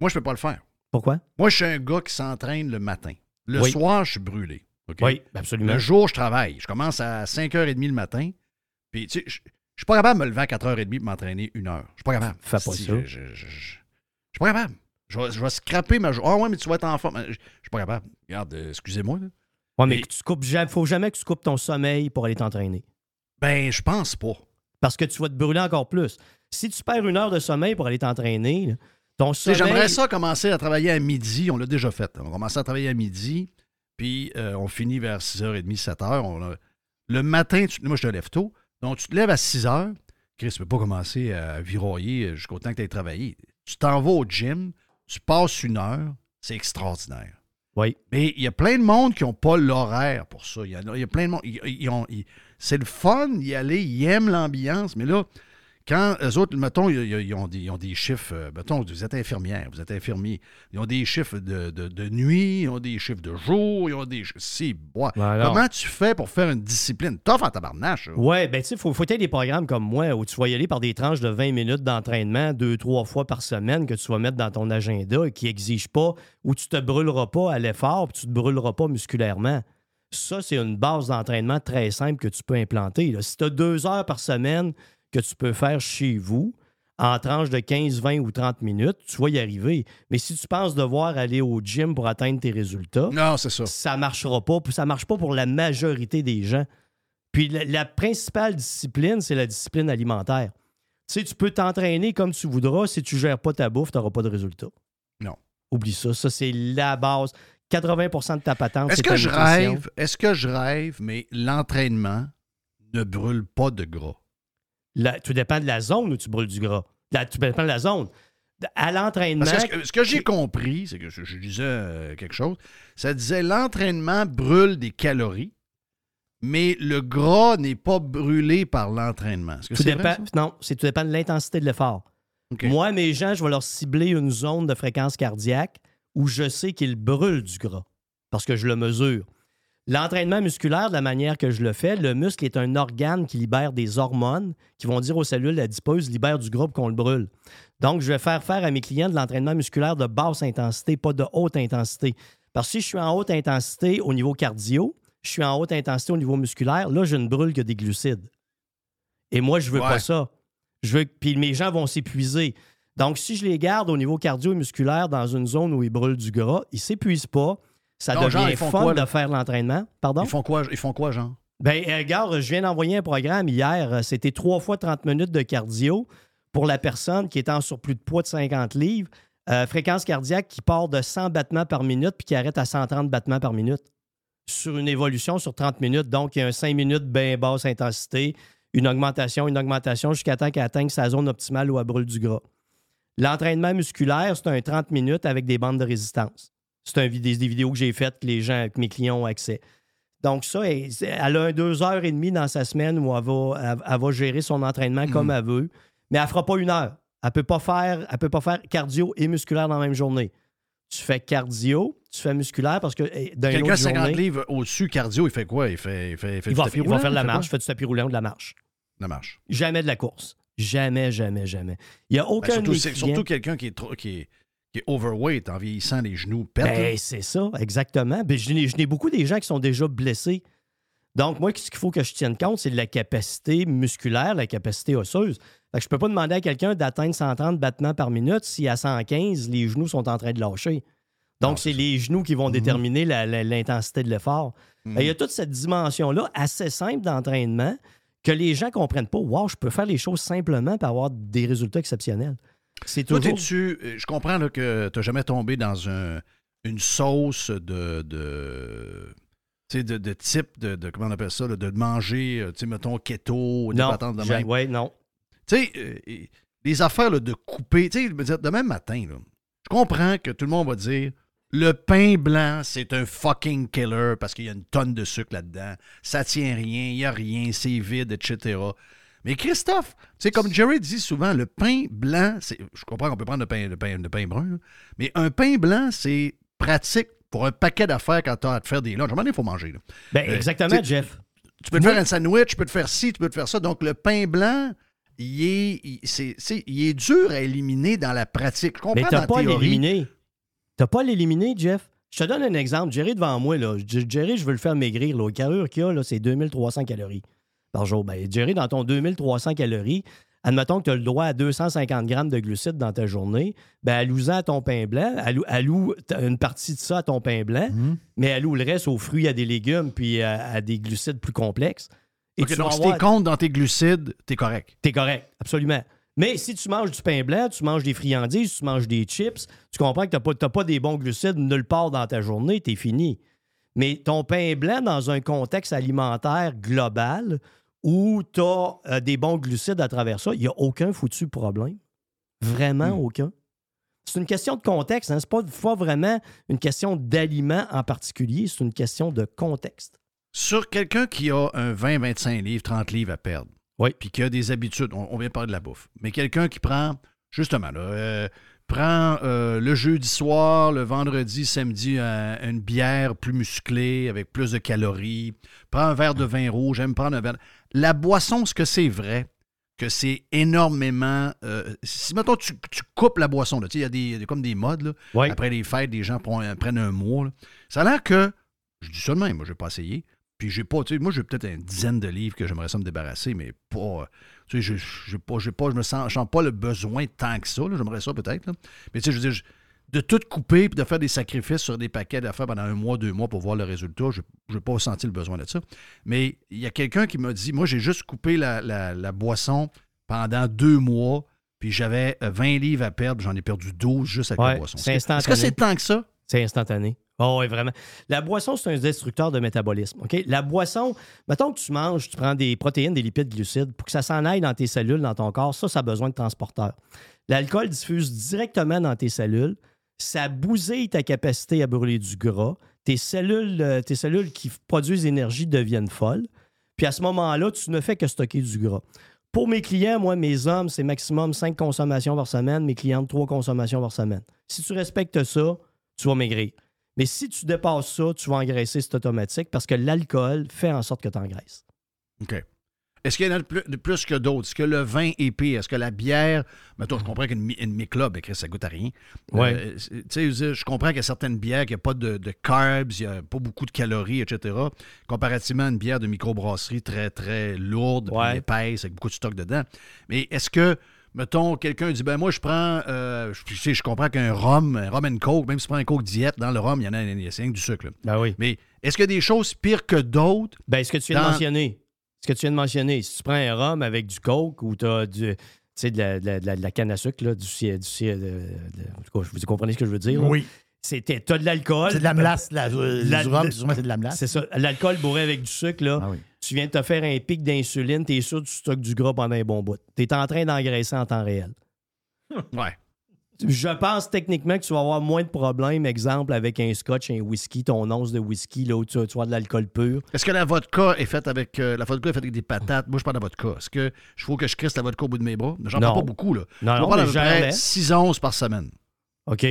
Moi, je peux pas le faire. Pourquoi? Moi, je suis un gars qui s'entraîne le matin. Le Oui. soir, je suis brûlé. Oui, absolument. Le jour, je travaille. Je commence à 5h30 le matin. Puis, tu sais, je je suis pas capable de me lever à 4h30 pour m'entraîner une heure. Je suis pas capable. Fais pas Si, ça. Je- je- je suis pas capable. Je vais, je vais scraper ma journée. Ah ouais, mais tu vas être en forme. Je, je suis pas capable. Regarde, euh, excusez-moi. là. Ouais, mais Et- tu coupes, faut jamais que tu coupes ton sommeil pour aller t'entraîner. Ben, je pense pas. Parce que tu vas te brûler encore plus. Si tu perds une heure de sommeil pour aller t'entraîner, là, ton sommeil... J'aimerais ça commencer à travailler à midi. On l'a déjà fait. On commence à travailler à midi, puis euh, on finit vers 6h30, 7h. On a- Le matin, tu- moi, je te lève tôt. Donc, tu te lèves à 6h. Chris, tu peux pas commencer à viroyer jusqu'au temps que tu aies travaillé. Tu t'en vas au gym, tu passes une heure. C'est extraordinaire. Oui. Mais il y a plein de monde qui n'ont pas l'horaire pour ça. Il y, y a plein de monde. c'est le fun d'y aller, ils aiment l'ambiance, mais là, quand eux autres, mettons, ils, ont, des, ils ont des chiffres, euh, mettons, vous êtes infirmière, vous êtes infirmier, ils ont des chiffres de, de- de nuit, ils ont des chiffres de jour, ils ont des chiffres. Si, bois. Ben. Comment tu fais pour faire une discipline? Tough en tabarnache. Ouais, ben tu sais, il faut, faut être des programmes comme moi où tu vas y aller par des tranches de 20 minutes d'entraînement deux, trois fois par semaine que tu vas mettre dans ton agenda et qui n'exigent pas, où tu te brûleras pas à l'effort puis tu te brûleras pas musculairement. Ça, c'est une base d'entraînement très simple que tu peux implanter. là. Si tu as deux heures par semaine que tu peux faire chez vous, en tranche de 15, 20 ou 30 minutes, tu vas y arriver. Mais si tu penses devoir aller au gym pour atteindre tes résultats, Non, c'est ça. ça marchera pas. Ça marche pas pour la majorité des gens. Puis la, la principale discipline, c'est la discipline alimentaire. Tu sais, tu peux t'entraîner comme tu voudras. Si tu gères pas ta bouffe, tu n'auras pas de résultat. Non. Oublie ça. Ça, c'est la base. 80 de ta patente, Est-ce que je nutrition. rêve? Est-ce que je rêve, mais l'entraînement ne brûle pas de gras? La- tout dépend de la zone où tu brûles du gras. La- tout dépend de la zone. À l'entraînement, ce que, ce que j'ai compris, c'est que je, je lisais euh, quelque chose, ça disait l'entraînement brûle des calories, mais le gras n'est pas brûlé par l'entraînement. Est-ce que tout c'est vrai, ça? non, c'est tout dépend de l'intensité de l'effort. Moi, mes gens, je vais leur cibler une zone de fréquence cardiaque où je sais qu'ils brûlent du gras parce que je le mesure. L'entraînement musculaire, de la manière que je le fais, le muscle est un organe qui libère des hormones qui vont dire aux cellules adipeuses libère du groupe qu'on le brûle. Donc, je vais faire faire à mes clients de l'entraînement musculaire de basse intensité, pas de haute intensité. Parce que si je suis en haute intensité au niveau cardio, je suis en haute intensité au niveau musculaire, là, je ne brûle que des glucides. Et moi, je veux Ouais. pas ça. Je veux puis mes gens vont s'épuiser. Donc, si je les garde au niveau cardio et musculaire dans une zone où ils brûlent du gras, ils s'épuisent pas. Ça Non, genre, devient ils font fun quoi, de là? faire l'entraînement. Pardon? Ils font quoi, ils font quoi genre? Ben, euh, regarde, je viens d'envoyer un programme hier. Euh, C'était trois fois 30 minutes de cardio pour la personne qui est en surplus de poids de 50 livres. Euh, fréquence cardiaque qui part de 100 battements par minute puis qui arrête à 130 battements par minute sur une évolution sur 30 minutes. Donc, il y a un 5 minutes bien basse intensité, une augmentation, une augmentation jusqu'à temps qu'elle atteigne sa zone optimale où elle brûle du gras. L'entraînement musculaire, c'est un 30 minutes avec des bandes de résistance. C'est un des, des vidéos que j'ai faites que les gens, que mes clients ont accès. Donc, ça, elle, a deux heures et demie dans sa semaine où elle va, elle- elle va gérer son entraînement comme elle veut, mais elle ne fera pas une heure. Elle ne peut, pas faire- elle peut pas faire cardio et musculaire dans la même journée. Tu fais cardio, tu fais musculaire parce que eh, dans Quelqu'un autre de 50 journée, livres au-dessus cardio, il fait quoi? Il fait, il fait, il fait il du va, tapis il va roulant, faire de la il marche, quoi? fait du tapis roulant ou de la marche. La marche. Jamais de la course. Jamais, jamais, jamais. Il n'y a Ben, aucun surtout de clients- surtout quelqu'un qui est, trop, qui, est, qui est overweight, en vieillissant, les genoux pètent. Ben, c'est ça, exactement. Ben, je n'ai je n'ai beaucoup des gens qui sont déjà blessés. Donc, moi, ce qu'il faut que je tienne compte, c'est de la capacité musculaire, la capacité osseuse. Fait que je ne peux pas demander à quelqu'un d'atteindre 130 battements par minute si à 115, les genoux sont en train de lâcher. Donc, c'est les genoux qui vont déterminer la- la- l'intensité de l'effort. Mhm. Ben, Il y a toute cette dimension-là assez simple d'entraînement que les gens ne comprennent pas. Wow, je peux faire les choses simplement pour avoir des résultats exceptionnels. C'est toujours... euh, je comprends là, que tu n'as jamais tombé dans un- une sauce de. de de, de type de, de- Comment on appelle ça? là, de manger, euh, tu sais, mettons, keto, des patentes de même? ouais, non. Tu sais, euh, les affaires là, de couper, tu sais, demain matin, là, je comprends que tout le monde va dire le pain blanc, c'est un fucking killer parce qu'il y a une tonne de sucre là-dedans. Ça tient rien, il n'y a rien, c'est vide, etc. Mais Christophe, tu sais, comme Jerry dit souvent, le pain blanc, c'est, je comprends qu'on peut prendre le pain, le pain, le pain brun, là, mais un pain blanc, c'est pratique pour un paquet d'affaires quand tu as à te faire des lunchs. À un moment donné, il faut manger. là. Ben, Euh, exactement, Jeff. Tu peux te faire un sandwich, tu peux te faire ci, tu peux te faire ça. Donc, le pain blanc, il est, il, c'est- c'est- il est dur à éliminer dans la pratique. Je comprends Mais t'as pas l'éliminer. T'as pas l'éliminer, Jeff. Je te donne un exemple. Jerry devant moi, là. Je- Jerry, je veux le faire maigrir. Là. Le carrure qu'il a, là, c'est 2300 calories par jour. Ben, Jerry, dans ton 2300 calories, admettons que tu as le droit à 250 grammes de glucides dans ta journée, ben, alloue-en à ton pain blanc. Alloue, alloue une partie de ça à ton pain blanc, Mhm. mais alloue le reste aux fruits, à des légumes, puis à, à des glucides plus complexes. Et tu donc, si avoir- t'es compte dans tes glucides, t'es correct. T'es correct, absolument. Mais si tu manges du pain blanc, tu manges des friandises, tu manges des chips, tu comprends que tu n'as pas, t'as pas des bons glucides nulle part dans ta journée, t'es fini. Mais ton pain blanc, dans un contexte alimentaire global où tu as des bons glucides à travers ça, il n'y a aucun foutu problème? Vraiment aucun? C'est une question de contexte. Hein? Ce n'est pas, pas vraiment une question d'aliment en particulier, c'est une question de contexte. Sur quelqu'un qui a un 20, 25 livres, 30 livres à perdre, Oui. puis qui a des habitudes, on, on vient de parler de la bouffe, mais quelqu'un qui prend, justement, là, euh, prend euh, le jeudi soir, le vendredi, samedi, un- une bière plus musclée, avec plus de calories, prend un verre de vin rouge, aime prendre un verre. La boisson, ce que c'est vrai, que c'est énormément. euh, si, mettons, tu, tu coupes la boisson, il y a des, comme des modes, là, après les fêtes, des gens prennent, prennent un mois. là. Ça a l'air que, je dis ça de même, moi, je n'ai pas essayé. Puis j'ai pas, tu sais, moi, j'ai peut-être une dizaine de livres que j'aimerais ça me débarrasser, mais pas. euh, Tu sais, je, j'ai pas, j'ai pas, je me sens, pas le besoin tant que ça. J'aimerais ça peut-être. Mais tu sais, je veux dire, de tout couper puis de faire des sacrifices sur des paquets d'affaires pendant un mois, deux mois pour voir le résultat, je n'ai pas senti le besoin de ça. Mais il y a quelqu'un qui m'a dit, moi, j'ai juste coupé la, la- la boisson pendant deux mois, puis j'avais euh, 20 livres à perdre, j'en ai perdu 12 juste avec Ouais, la boisson. c'est Est-ce que- Est-ce que instantané. c'est tant que ça? C'est instantané. Oh, oui, vraiment. La boisson, c'est un destructeur de métabolisme. La boisson, mettons que tu manges, tu prends des protéines, des lipides, glucides, pour que ça s'en aille dans tes cellules, dans ton corps, ça, ça a besoin de transporteurs. L'alcool diffuse directement dans tes cellules. Ça bousille ta capacité à brûler du gras. Tes cellules, euh, tes cellules qui produisent énergie deviennent folles. Puis à ce moment-là, tu ne fais que stocker du gras. Pour mes clients, moi, mes hommes, c'est maximum 5 consommations par semaine, mes clientes, 3 consommations par semaine. Si tu respectes ça, tu vas maigrir. Mais si tu dépasses ça, tu vas engraisser, c'est automatique parce que l'alcool fait en sorte que tu engraisses. OK. Est-ce qu'il y en a de plus, que d'autres? Est-ce que le vin est pire? Est-ce que la bière. Mettons, je comprends qu'une une mi-club, écrit, ça goûte à rien. Ouais. Euh, sais, je comprends qu'il y a certaines bières qui n'ont pas de, de carbs, il n'y a pas beaucoup de calories, etc. Comparativement à une bière de microbrasserie très, très lourde, Ouais. épaisse, avec beaucoup de stock dedans. Mais est-ce que. Mettons, quelqu'un dit, ben moi, je prends, euh, je, tu sais, je comprends qu'un rhum, un rhum and coke, même si tu prends un coke diète, dans le rhum, il y en a, il y a c'est rien que du sucre. là. Ben oui. Mais est-ce qu'il y a des choses pires que d'autres? Ben, ce que tu viens Dans- de mentionner, ce que tu viens de mentionner, si tu prends un rhum avec du coke ou tu as du, tu sais, de, la, de la- de canne à sucre, là, du, du, vous comprenez ce que je veux dire? là? Oui. C'est, t'es- t'as de l'alcool. C'est de la melasse. La, La- du rhum, c'est de la melasse. C'est ça. L'alcool bourré avec du sucre, là. Ah oui. Tu viens de te faire un pic d'insuline, t'es sûr que tu stockes du gras pendant un bon bout. T'es en train d'engraisser en temps réel. [laughs] Ouais. Je pense techniquement que tu vas avoir moins de problèmes, exemple, avec un scotch, un whisky, ton once de whisky, là où tu, tu as de l'alcool pur. Est-ce que la vodka est faite avec euh, la vodka est faite avec des patates? Moi, je prends de la vodka. Est-ce que je faut que je crisse la vodka au bout de mes bras? J'en prends pas beaucoup, là. Non, je non, prends à mais peu gère-les. près 6 onces par semaine. OK.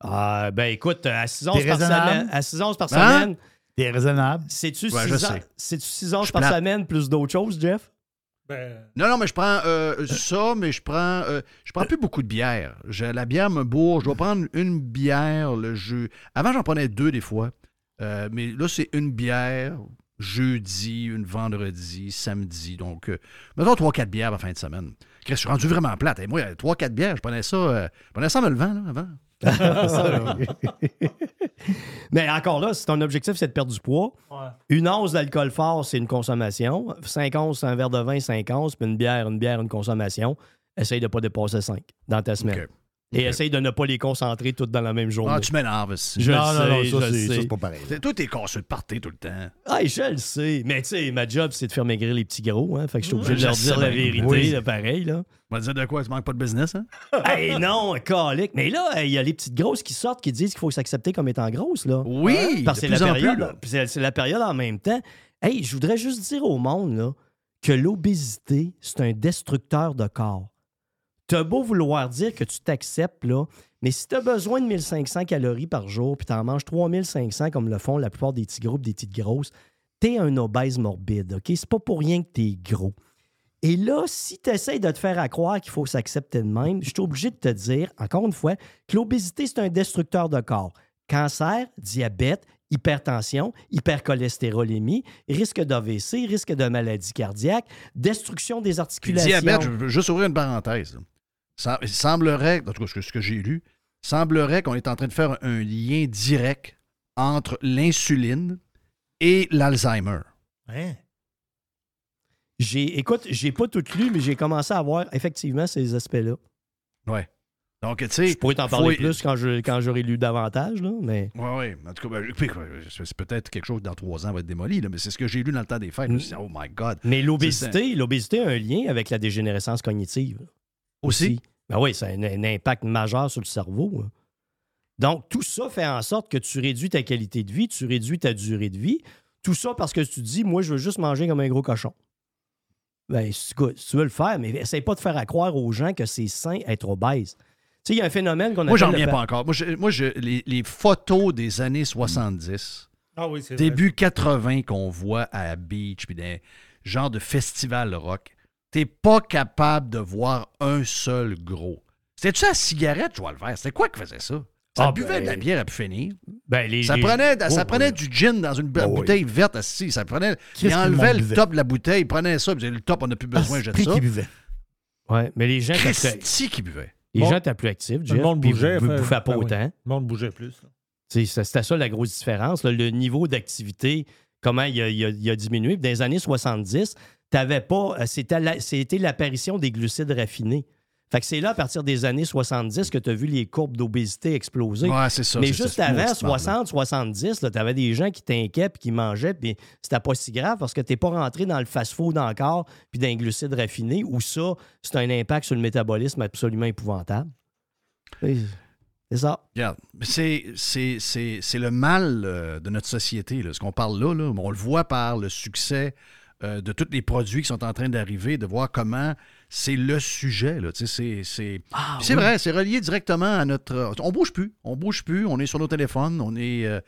Ah, ben écoute, à 6 onces par raisonnable? semaine, à 6 onces par Hein? semaine, raisonnable. c'est-tu Ouais, je 6 sais. c'est-tu 6 onces Je par semaine plus d'autres choses, Jeff? Ben, Non, non, mais je prends euh, ça, mais je prends euh, je prends plus beaucoup de bière. Je- la bière me bourre. Je dois prendre une bière le jeu. Avant, j'en prenais deux des fois. Euh, mais là, c'est une bière jeudi, une vendredi, samedi. Donc, euh, mettons 3-4 bières à la fin de semaine. Je suis rendu vraiment plate. Et moi, 3-4 bières, je prenais ça, euh, je prenais ça en me levant, là, avant. [laughs] [laughs] Mais encore là, si ton objectif, c'est de perdre du poids, une once d'alcool fort, c'est une consommation. 5 onces, c'est un verre de vin, 5 onces, puis une bière, une bière, une consommation. Essaye de ne pas dépasser 5 dans ta semaine. Et essaye de ne pas les concentrer toutes dans la même journée. Ah, tu m'énerves. aussi. Je non, le non, sais, non, ça, c'est- pas pareil. Toi, t'es cassé de party tout le temps. Ah, je le sais. Mais tu sais, ma job, c'est de faire maigrir les petits gros. Hein? Fait que je suis obligé de leur dire la vérité, Oui. là, pareil. Là. On va te dire de quoi? Tu manques pas de business, hein? [laughs] hey, non, calique. Mais là, il y a les petites grosses qui sortent qui disent qu'il faut s'accepter comme étant grosse. Là. Oui! Parce que de c'est la période. plus, là. puis c'est c'est la période en même temps. Hey, je voudrais juste dire au monde là, que l'obésité, c'est un destructeur de corps. T'as beau vouloir dire que tu t'acceptes, là, mais si t'as besoin de 1500 calories par jour, puis t'en manges 3500 comme le font la plupart des petits groupes, des petites grosses, t'es un obèse morbide, OK? C'est pas pour rien que t'es gros. Et là, si tu essaies de te faire à croire qu'il faut s'accepter de même, je suis obligé de te dire, encore une fois, que l'obésité, c'est un destructeur de corps. Cancer, diabète, hypertension, hypercholestérolémie, risque d'AVC, risque de maladie cardiaque, destruction des articulations. diabète, je veux juste ouvrir une parenthèse. Ça- Il semblerait, en tout cas, ce que, j'ai lu, semblerait qu'on est en train de faire un lien direct entre l'insuline et l'Alzheimer. hein? J'ai, écoute, j'ai pas tout lu, mais j'ai commencé à voir effectivement ces aspects-là. Ouais. Donc, tu sais. Je pourrais t'en faut- parler plus quand, je, quand j'aurai lu davantage, là, mais... Oui, oui. En tout cas, ben, c'est peut-être quelque chose dans trois ans va être démoli, là, mais c'est ce que j'ai lu dans le temps des fêtes. Dit, oh my God. Mais l'obésité, l'obésité a un lien avec la dégénérescence cognitive. Aussi? Ben oui, ça a un, un impact majeur sur le cerveau. hein. Donc, tout ça fait en sorte que tu réduis ta qualité de vie, tu réduis ta durée de vie. Tout ça parce que tu te dis, moi, je veux juste manger comme un gros cochon. Ben, si tu veux le faire, mais essaye pas de faire à croire aux gens que c'est sain être obèse. Tu sais, il y a un phénomène qu'on Moi, j'en le pa- pas encore. Moi, je- moi je- les, les photos des années 70, Ah oui, c'est vrai. début 80 qu'on voit à la beach, puis des genres de festival rock, t'es pas capable de voir un seul gros. C'était-tu la cigarette, Joël Vert? C'était quoi qui faisait ça? Ça Ah, buvait ben- de la bière à pu finir. Ben, les- Ça les- prenait, ça Oh, prenait oui. du gin dans une Oh, oui. bouteille verte assis. Ça prenait, il le enlevait le buvait? top de la bouteille, il prenait ça, puis il disait, le top, on n'a plus besoin, jette Prix ça. qui buvait. Ouais, mais les gens, étaient plus, Christy qui buvait. les Bon. gens étaient plus actifs, Le monde puis bougeait. vous- vous fait- bouffez pas ben oui. autant. Le monde bougeait plus. ça- C'était ça la grosse différence. là, le niveau d'activité, comment il a, il a- il a diminué. Puis Dans les années 70, t'avais pas. euh, C'était la- c'était l'apparition des glucides raffinés. Fait que c'est là, à partir des années 70, que tu as vu les courbes d'obésité exploser. Ouais, c'est ça. Mais c'est juste ça, avant, moi qui te parle, là. 60, 70, tu avais des gens qui t'inquiètent puis qui mangeaient, puis c'était pas si grave parce que tu pas rentré dans le fast-food encore, puis dans les glucides raffinés, où ça, c'est un impact sur le métabolisme absolument épouvantable. Et C'est ça. Regarde, c'est, c'est, c'est, c'est le mal euh, de notre société. Là. Ce qu'on parle là, là, on le voit par le succès euh, de tous les produits qui sont en train d'arriver, de voir comment c'est le sujet. C'est c'est- Ah, oui. vrai, c'est relié directement à notre. On bouge plus. On bouge plus. On est sur nos téléphones. On est, euh,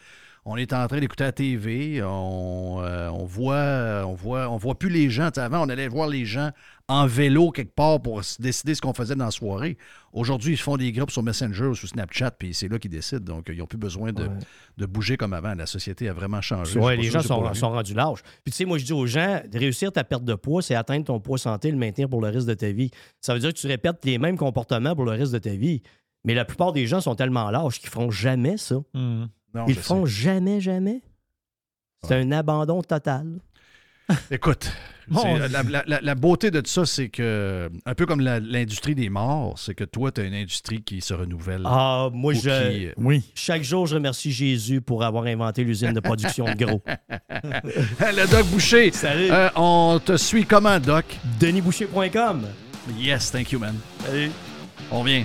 on est en train d'écouter la TV. On, euh, on voit, on voit, on voit plus les gens. Avant, on allait voir les gens en vélo quelque part pour décider ce qu'on faisait dans la soirée. Aujourd'hui, ils font des groupes sur Messenger ou sur Snapchat, puis c'est là qu'ils décident. Donc, ils n'ont plus besoin de, de bouger comme avant. La société a vraiment changé. Ouais, les gens sont, sont rendus larges. Puis tu sais, moi, je dis aux gens, de réussir ta perte de poids, c'est atteindre ton poids santé et le maintenir pour le reste de ta vie. Ça veut dire que tu répètes les mêmes comportements pour le reste de ta vie. Mais la plupart des gens sont tellement lâches qu'ils feront jamais ça. Hmm. Non, Ils je le font jamais, jamais. C'est un abandon total. Écoute, Dieu. la, la- la- la beauté de ça, c'est que, un peu comme l'industrie des morts, c'est que toi, tu as une industrie qui se renouvelle. Ah, moi, ou je, qui- Oui. chaque jour, je remercie Jésus pour avoir inventé l'usine de production de gros. [laughs] Le Doc Boucher, Salut. euh, on te suit comment, Doc? DenisBoucher.com. Yes, thank you, man. Salut. On vient.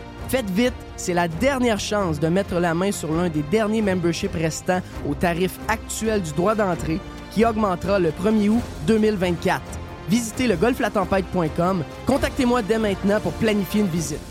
Faites vite, c'est la dernière chance de mettre la main sur l'un des derniers memberships restants au tarif actuel du droit d'entrée qui augmentera le 1er août 2024. Visitez le golflatempête.com. Contactez-moi dès maintenant pour planifier une visite.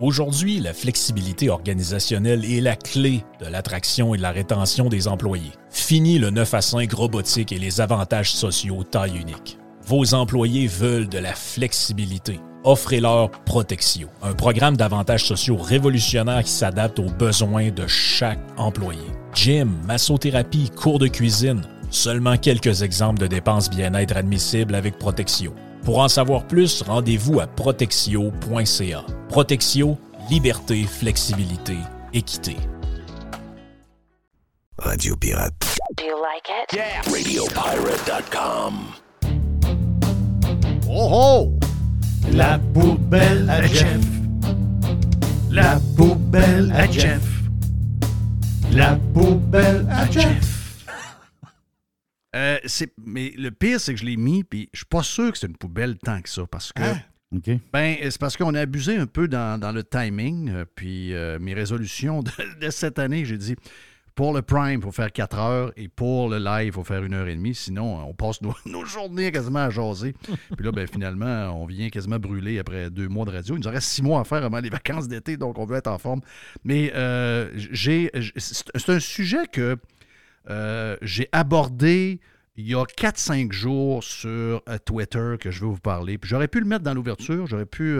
Aujourd'hui, la flexibilité organisationnelle est la clé de l'attraction et de la rétention des employés. Fini le 9 à 5 robotique et les avantages sociaux taille unique. Vos employés veulent de la flexibilité. Offrez-leur Protexio, un programme d'avantages sociaux révolutionnaire qui s'adapte aux besoins de chaque employé. Gym, massothérapie, cours de cuisine, seulement quelques exemples de dépenses bien-être admissibles avec Protexio. Pour en savoir plus, rendez-vous à protexio.ca. Protexio, liberté, flexibilité, équité. Radio Pirate. Do you like it? Radiopirate.com. Oh oh! La poubelle à Jeff. La poubelle à Jeff. La poubelle à Jeff. Euh, c'est- mais le pire, c'est que je l'ai mis, puis je suis pas sûr que c'est une poubelle tant que ça, parce que. OK. Ben, c'est parce qu'on a abusé un peu dans, dans le timing. euh, puis euh, mes résolutions de, de cette année, j'ai dit pour le Prime, il faut faire 4 heures et pour le live, il faut faire une heure et demie. Sinon, on passe [laughs] nos, journées quasiment à jaser. puis là, ben, finalement, on vient quasiment brûler après deux mois de radio. Il nous reste six mois à faire avant les vacances d'été, donc on veut être en forme. Mais euh, j'ai, c'est un sujet que euh, j'ai abordé il y a 4-5 jours sur euh, Twitter que je veux vous parler. Puis j'aurais pu le mettre dans l'ouverture, j'aurais pu,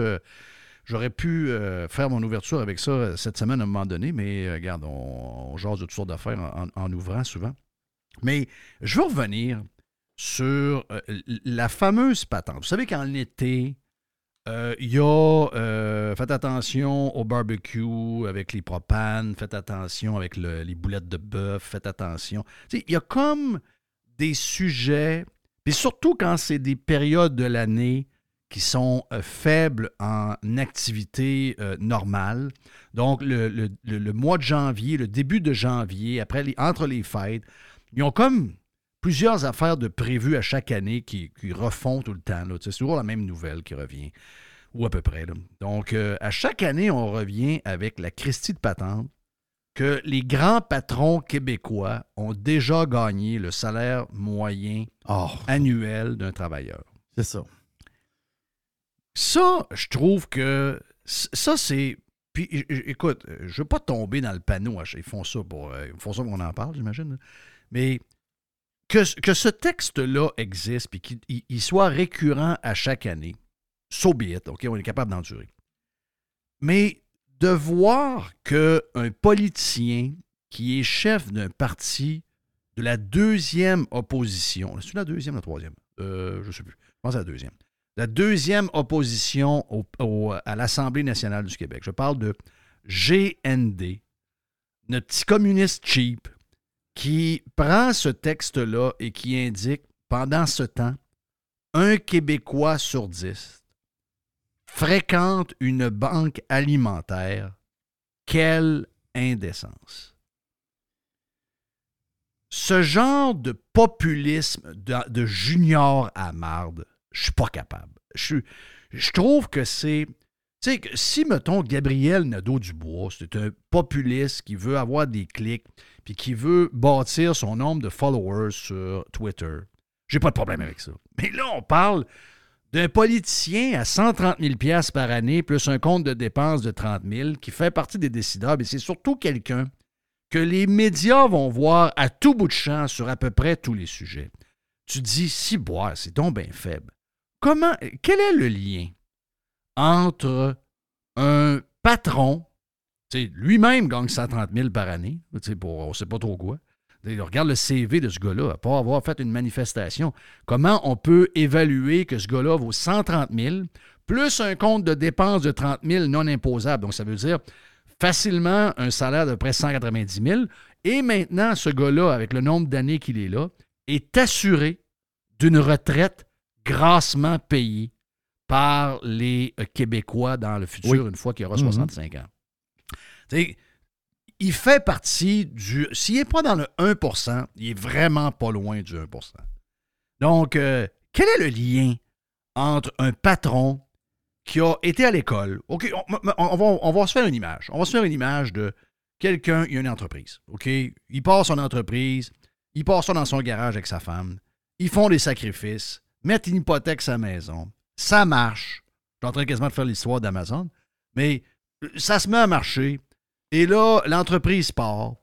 j'aurais pu euh, faire mon ouverture avec ça euh, cette semaine à un moment donné, mais euh, regarde, on, on jase de toutes sortes d'affaires en, ouvrant souvent. Mais je veux revenir sur la fameuse patente. Vous savez qu'en été, il y a, faites attention au barbecue avec les propanes, faites attention avec le- les boulettes de bœuf, faites attention. Il y a comme des sujets, puis surtout quand c'est des périodes de l'année qui sont euh, faibles en activité euh, normale. Donc, le, le- le- mois de janvier, le début de janvier, après les, entre les fêtes, ils ont comme plusieurs affaires de prévues à chaque année qui, qui refont tout le temps. C'est toujours la même nouvelle qui revient, ou à peu près. là. Donc, euh, à chaque année, on revient avec la Christie de patente que les grands patrons québécois ont déjà gagné le salaire moyen Oh, annuel d'un travailleur. c'est ça. Ça, je trouve que ça, c'est. Puis, écoute, je ne veux pas tomber dans le panneau. Ils font ça pour. euh, Ils font ça pour qu'on en parle, j'imagine. Mais que, que ce texte-là existe puis qu'il il- il soit récurrent à chaque année, so be it, OK, on est capable d'endurer. Mais de voir qu'un politicien qui est chef d'un parti de la deuxième opposition, c'est la deuxième ou la troisième? Euh, je ne sais plus. Je pense à la deuxième la deuxième opposition à l'Assemblée nationale du Québec. Je parle de GND, notre petit communiste cheap, qui prend ce texte-là et qui indique, pendant ce temps, un Québécois sur dix fréquente une banque alimentaire. Quelle indécence. Ce genre de populisme de, de junior à marde, je suis pas capable. Je, trouve que c'est. Tu sais, si, mettons, Gabriel Nadeau-Dubois, c'est un populiste qui veut avoir des clics, puis qui veut bâtir son nombre de followers sur Twitter, j'ai pas de problème avec ça. Mais là, on parle d'un politicien à 130 000 par année, plus un compte de dépenses de 30 000, qui fait partie des décideurs, mais c'est surtout quelqu'un que les médias vont voir à tout bout de champ sur à peu près tous les sujets. Tu dis, si boire, c'est donc bien faible. Comment, quel est le lien entre un patron, lui-même gagne 130 000 par année, on ne sait pas trop quoi, regarde le CV de ce gars-là, pas avoir fait une manifestation. Comment on peut évaluer que ce gars-là vaut 130 000 plus un compte de dépenses de 30 000 non imposable? Donc, ça veut dire facilement un salaire de près 190 000. Et maintenant, ce gars-là, avec le nombre d'années qu'il est là, est assuré d'une retraite grassement payée par les euh, Québécois dans le futur, une fois qu'il aura 65 ans. il fait partie du... S'il n'est pas dans le 1% il est vraiment pas loin du 1% Donc, euh, quel est le lien entre un patron qui a été à l'école? OK, on, va, on, va, se faire une image. On va se faire une image de quelqu'un, il a une entreprise. OK? Il part son entreprise, il part ça dans son garage avec sa femme. Ils font des sacrifices, mettent une hypothèque sa maison. Ça marche. Je suis en train quasiment de faire l'histoire d'Amazon. Mais ça se met à marcher. Et là, l'entreprise part.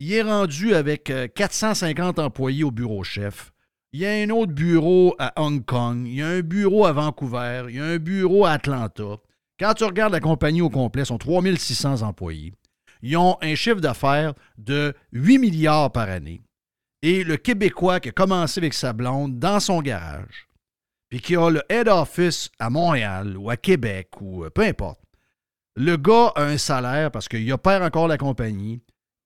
Il est rendu avec 450 euh, employés au bureau chef. Il y a un autre bureau à Hong Kong, il y a un bureau à Vancouver, il y a un bureau à Atlanta. Quand tu regardes la compagnie au complet, sont 3600 employés. Ils ont un chiffre d'affaires de 8 milliards par année. Et le Québécois qui a commencé avec sa blonde dans son garage, puis qui a le head office à Montréal ou à Québec ou euh, peu importe, le gars a un salaire parce qu'il opère encore la compagnie,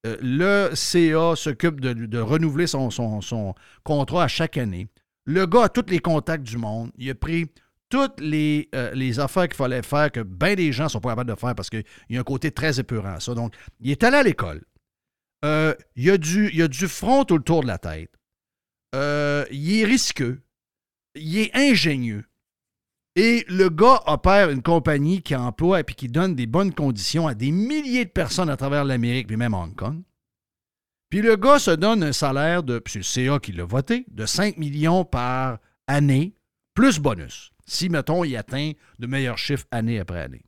euh, le CA s'occupe de, renouveler son, contrat à chaque année. Le gars a tous les contacts du monde. Il a pris toutes les, euh, les affaires qu'il fallait faire que bien des gens ne sont pas capables de faire parce qu'il y a un côté très épeurant à ça. Donc, il est allé à l'école. Euh, il, du, il a du front autour de la tête. il est risqueux. Il est ingénieux. Et le gars opère une compagnie qui emploie et qui donne des bonnes conditions à des milliers de personnes à travers l'Amérique, puis même Hong Kong. Puis le gars se donne un salaire de, c'est le CA qui l'a voté, de 5 millions par année, plus bonus. Si, mettons, il atteint de meilleurs chiffres année après année.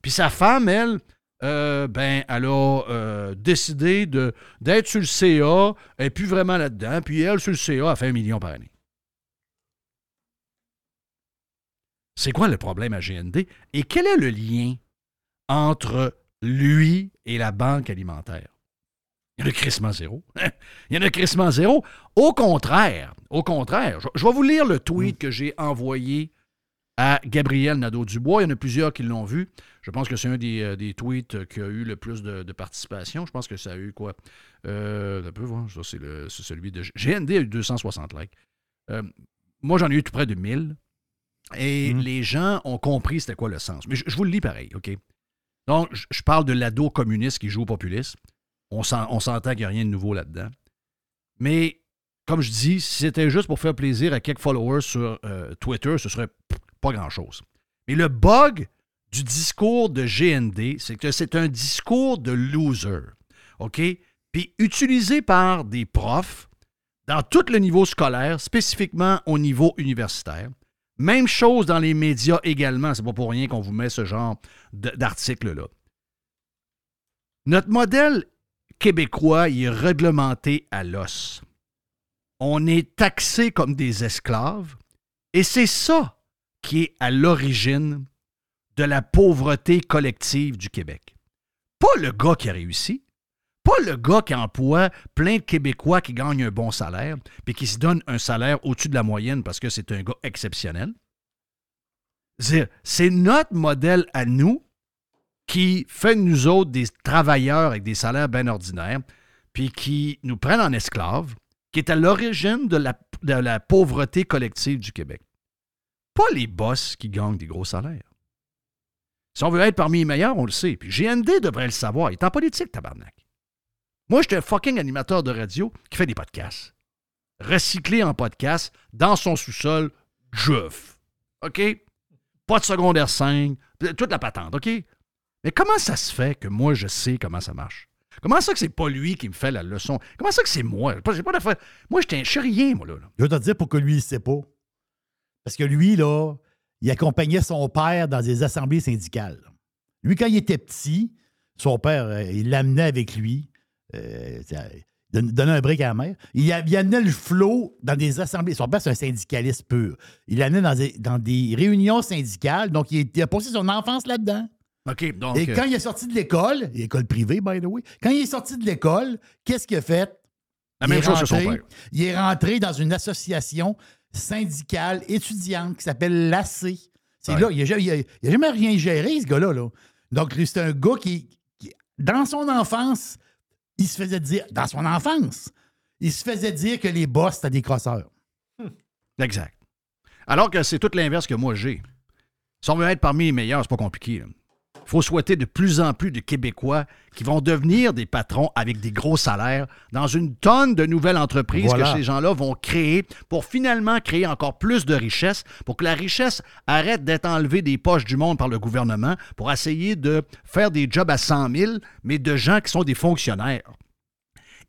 Puis sa femme, elle, euh, ben, elle a euh, décidé d'être sur le CA, elle n'est plus vraiment là-dedans, puis elle, sur le CA, a fait un million par année. C'est quoi le problème à GND? Et quel est le lien entre lui et la banque alimentaire? Il y en a crissement zéro. [laughs] Il y en a crissement zéro. Au contraire, au contraire, je, vais vous lire le tweet que j'ai envoyé à Gabriel Nadeau-Dubois. Il y en a plusieurs qui l'ont vu. Je pense que c'est un des, euh, tweets qui a eu le plus de, participation. Je pense que ça a eu quoi? Euh, un peu voir, ça c'est, celui de GND a eu 260 likes. Euh, moi, j'en ai eu tout près de 1000. Et mhm. les gens ont compris c'était quoi le sens. Mais je, vous le lis pareil, OK? Donc, je, parle de l'ado communiste qui joue au populiste. On, s'entend qu'il n'y a rien de nouveau là-dedans. Mais, comme je dis, si c'était juste pour faire plaisir à quelques followers sur euh, Twitter, ce serait pas grand-chose. Mais le bug du discours de GND, c'est que c'est un discours de loser. OK? Puis utilisé par des profs dans tout le niveau scolaire, spécifiquement au niveau universitaire. Même chose dans les médias également. C'est pas pour rien qu'on vous met ce genre d'article-là. Notre modèle québécois il est réglementé à l'os. On est taxé comme des esclaves et c'est ça qui est à l'origine de la pauvreté collective du Québec. Pas le gars qui a réussi, pas le gars qui emploie plein de Québécois qui gagnent un bon salaire, puis qui se donne un salaire au-dessus de la moyenne parce que c'est un gars exceptionnel. C'est notre modèle à nous qui fait de nous autres des travailleurs avec des salaires bien ordinaires, puis qui nous prennent en esclaves, qui est à l'origine de la, de la pauvreté collective du Québec. Pas les boss qui gagnent des gros salaires. Si on veut être parmi les meilleurs, on le sait. Puis GND devrait le savoir. Il est en politique, tabarnak. Moi, j'étais un fucking animateur de radio qui fait des podcasts. Recyclé en podcast, dans son sous-sol, jeuf. OK? Pas de secondaire 5, toute la patente, OK? Mais comment ça se fait que moi, je sais comment ça marche? Comment ça que c'est pas lui qui me fait la leçon? Comment ça que c'est moi? J'ai pas. Moi, j'étais un- je suis rien, moi, là. Je vais te dire pourquoi lui, il sait pas. Parce que lui, là, il accompagnait son père dans des assemblées syndicales. Lui, quand il était petit, son père, euh, il l'amenait avec lui. euh, donnait un break à la mère. Il, amenait le flot dans des assemblées. Son père, c'est un syndicaliste pur. Il l'amenait dans des, dans des réunions syndicales. Donc, il, il a passé son enfance là-dedans. OK, donc. Et euh, quand il est sorti de l'école, école privée, by the way, quand il est sorti de l'école, qu'est-ce qu'il a fait? La Il même chose que son père. Il est rentré dans une association syndicale étudiante qui s'appelle l'AC. C'est Ouais. là, il n'a il a- il a jamais rien géré, ce gars-là. Là. Donc, c'est un gars qui, qui- dans son enfance, il se faisait dire, dans son enfance, il se faisait dire que les boss, c'était des crosseurs. Exact. Alors que c'est tout l'inverse que moi j'ai. Si on veut être parmi les meilleurs, c'est pas compliqué. Faut souhaiter de plus en plus de Québécois qui vont devenir des patrons avec des gros salaires dans une tonne de nouvelles entreprises Voilà. que ces gens-là vont créer pour finalement créer encore plus de richesse, pour que la richesse arrête d'être enlevée des poches du monde par le gouvernement pour essayer de faire des jobs à 100 000, mais de gens qui sont des fonctionnaires.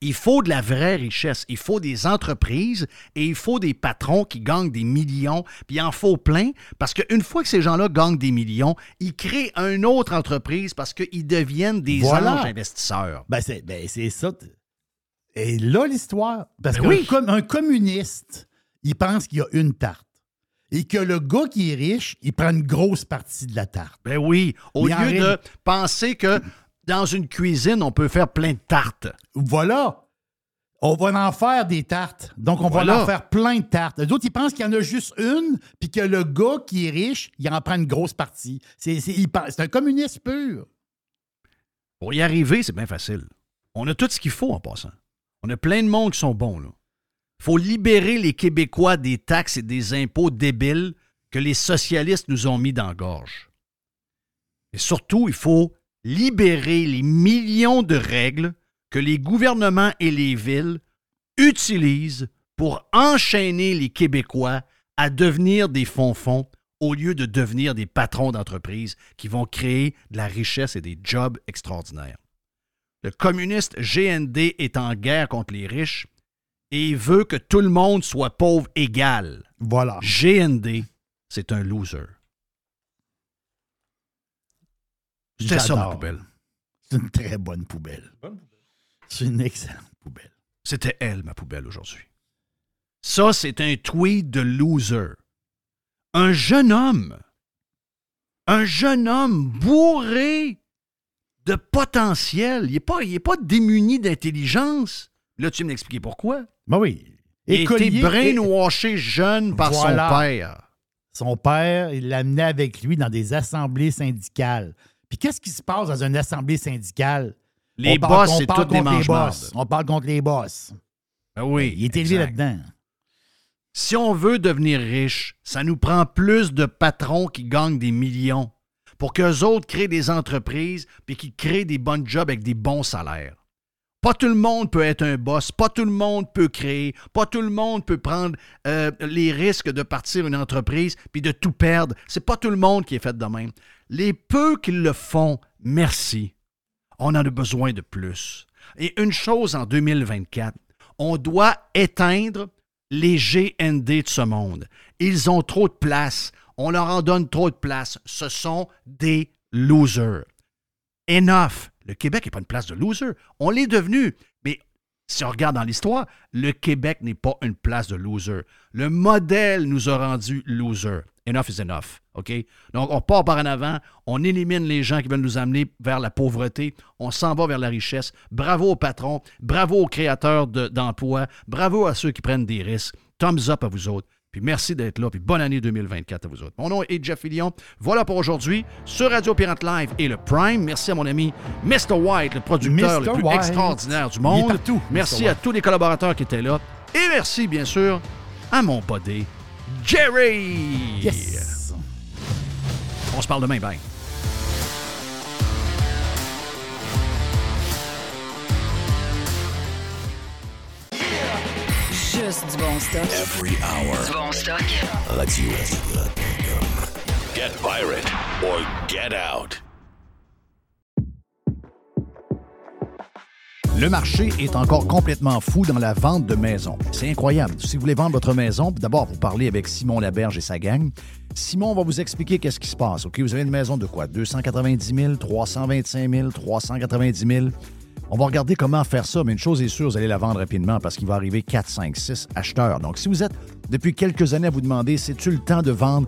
Il faut de la vraie richesse. Il faut des entreprises et il faut des patrons qui gagnent des millions. Puis il en faut plein parce qu'une fois que ces gens-là gagnent des millions, ils créent une autre entreprise parce qu'ils deviennent des Voilà. anges investisseurs. Ben, c'est ben, c'est ça. Et là, l'histoire. Parce Ben qu'un oui. com- un communiste, il pense qu'il y a une tarte. Et que le gars qui est riche, il prend une grosse partie de la tarte. Ben oui, au Mais lieu de penser que dans une cuisine, on peut faire plein de tartes. Voilà. On va en faire des tartes. Donc, on Voilà. va en faire plein de tartes. Les autres, ils pensent qu'il y en a juste une, puis que le gars qui est riche, il en prend une grosse partie. C'est un communiste pur. Pour y arriver, c'est bien facile. On a tout ce qu'il faut en passant. On a plein de monde qui sont bons. Il faut libérer les Québécois des taxes et des impôts débiles que les socialistes nous ont mis dans la gorge. Et surtout, il faut libérer les millions de règles que les gouvernements et les villes utilisent pour enchaîner les Québécois à devenir des fonds-fonds au lieu de devenir des patrons d'entreprises qui vont créer de la richesse et des jobs extraordinaires. Le communiste GND est en guerre contre les riches et il veut que tout le monde soit pauvre égal. Voilà. GND, c'est un loser. C'était ça ma poubelle. C'est une très bonne poubelle. C'est une excellente poubelle. C'était elle, ma poubelle, aujourd'hui. Ça, c'est un tweet de loser. Un jeune homme. Un jeune homme bourré de potentiel. Il n'est pas, il est pas démuni d'intelligence. Là, tu viens m'expliquer pourquoi? Ben oui. Il a été Écolier- brainwashé jeune par Voilà. son père. Son père, il l'amenait avec lui dans des assemblées syndicales. Puis qu'est-ce qui se passe dans une assemblée syndicale? Les On parle- boss, c'est des contre les boss. On parle contre les boss. Ben oui. Il est élevé là-dedans. Si on veut devenir riche, ça nous prend plus de patrons qui gagnent des millions pour qu'eux autres créent des entreprises puis qui créent des bons jobs avec des bons salaires. Pas tout le monde peut être un boss, pas tout le monde peut créer, pas tout le monde peut prendre euh, les risques de partir une entreprise puis de tout perdre. C'est pas tout le monde qui est fait de même. Les peu qui le font, merci. On en a besoin de plus. Et une chose en 2024, on doit éteindre les GND de ce monde. Ils ont trop de place. On leur en donne trop de place. Ce sont des losers. Enough. Le Québec n'est pas une place de loser. On l'est devenu. Mais si on regarde dans l'histoire, le Québec n'est pas une place de loser. Le modèle nous a rendu loser. Enough is enough. OK? Donc, on part par en avant, on élimine les gens qui veulent nous amener vers la pauvreté, on s'en va vers la richesse. Bravo aux patrons, bravo aux créateurs de- d'emplois, bravo à ceux qui prennent des risques. Thumbs up à vous autres. Puis merci d'être là. Puis bonne année 2024 à vous autres. Mon nom est Jeff Fillion. Voilà pour aujourd'hui sur Radio Pirate Live et le Prime. Merci à mon ami Mr. White, le producteur Mr. le plus White. extraordinaire du monde. partout, Merci à tous les collaborateurs qui étaient là. Et merci, bien sûr, à mon buddy, Jerry. Yes! On se parle demain. Bye. Juste du bon stock. Every hour. Du bon stock. Radio-pirate.com. Get pirate or get out. Le marché est encore complètement fou dans la vente de maisons. C'est incroyable. Si vous voulez vendre votre maison, d'abord, vous parlez avec Simon Laberge et sa gang. Simon va vous expliquer qu'est-ce qui se passe. OK, vous avez une maison de quoi? 290 000, 325 000, 390 000. On va regarder comment faire ça, mais une chose est sûre, vous allez la vendre rapidement parce qu'il va arriver 4, 5, 6 acheteurs. Donc, si vous êtes depuis quelques années à vous demander, c'est-tu le temps de vendre?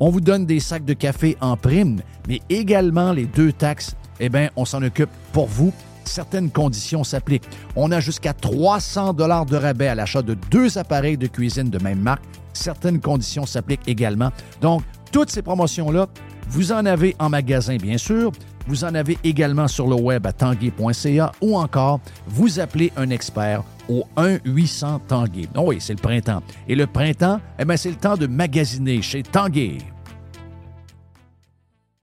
On vous donne des sacs de café en prime, mais également les deux taxes, eh bien, on s'en occupe pour vous. Certaines conditions s'appliquent. On a jusqu'à 300 dollars de rabais à l'achat de deux appareils de cuisine de même marque. Certaines conditions s'appliquent également. Donc, toutes ces promotions-là, vous en avez en magasin, bien sûr. Vous en avez également sur le web à tanguay.ca ou encore vous appelez un expert au 1-800 Tanguay. Oh oui, c'est le printemps. Et le printemps, eh bien, c'est le temps de magasiner chez Tanguay.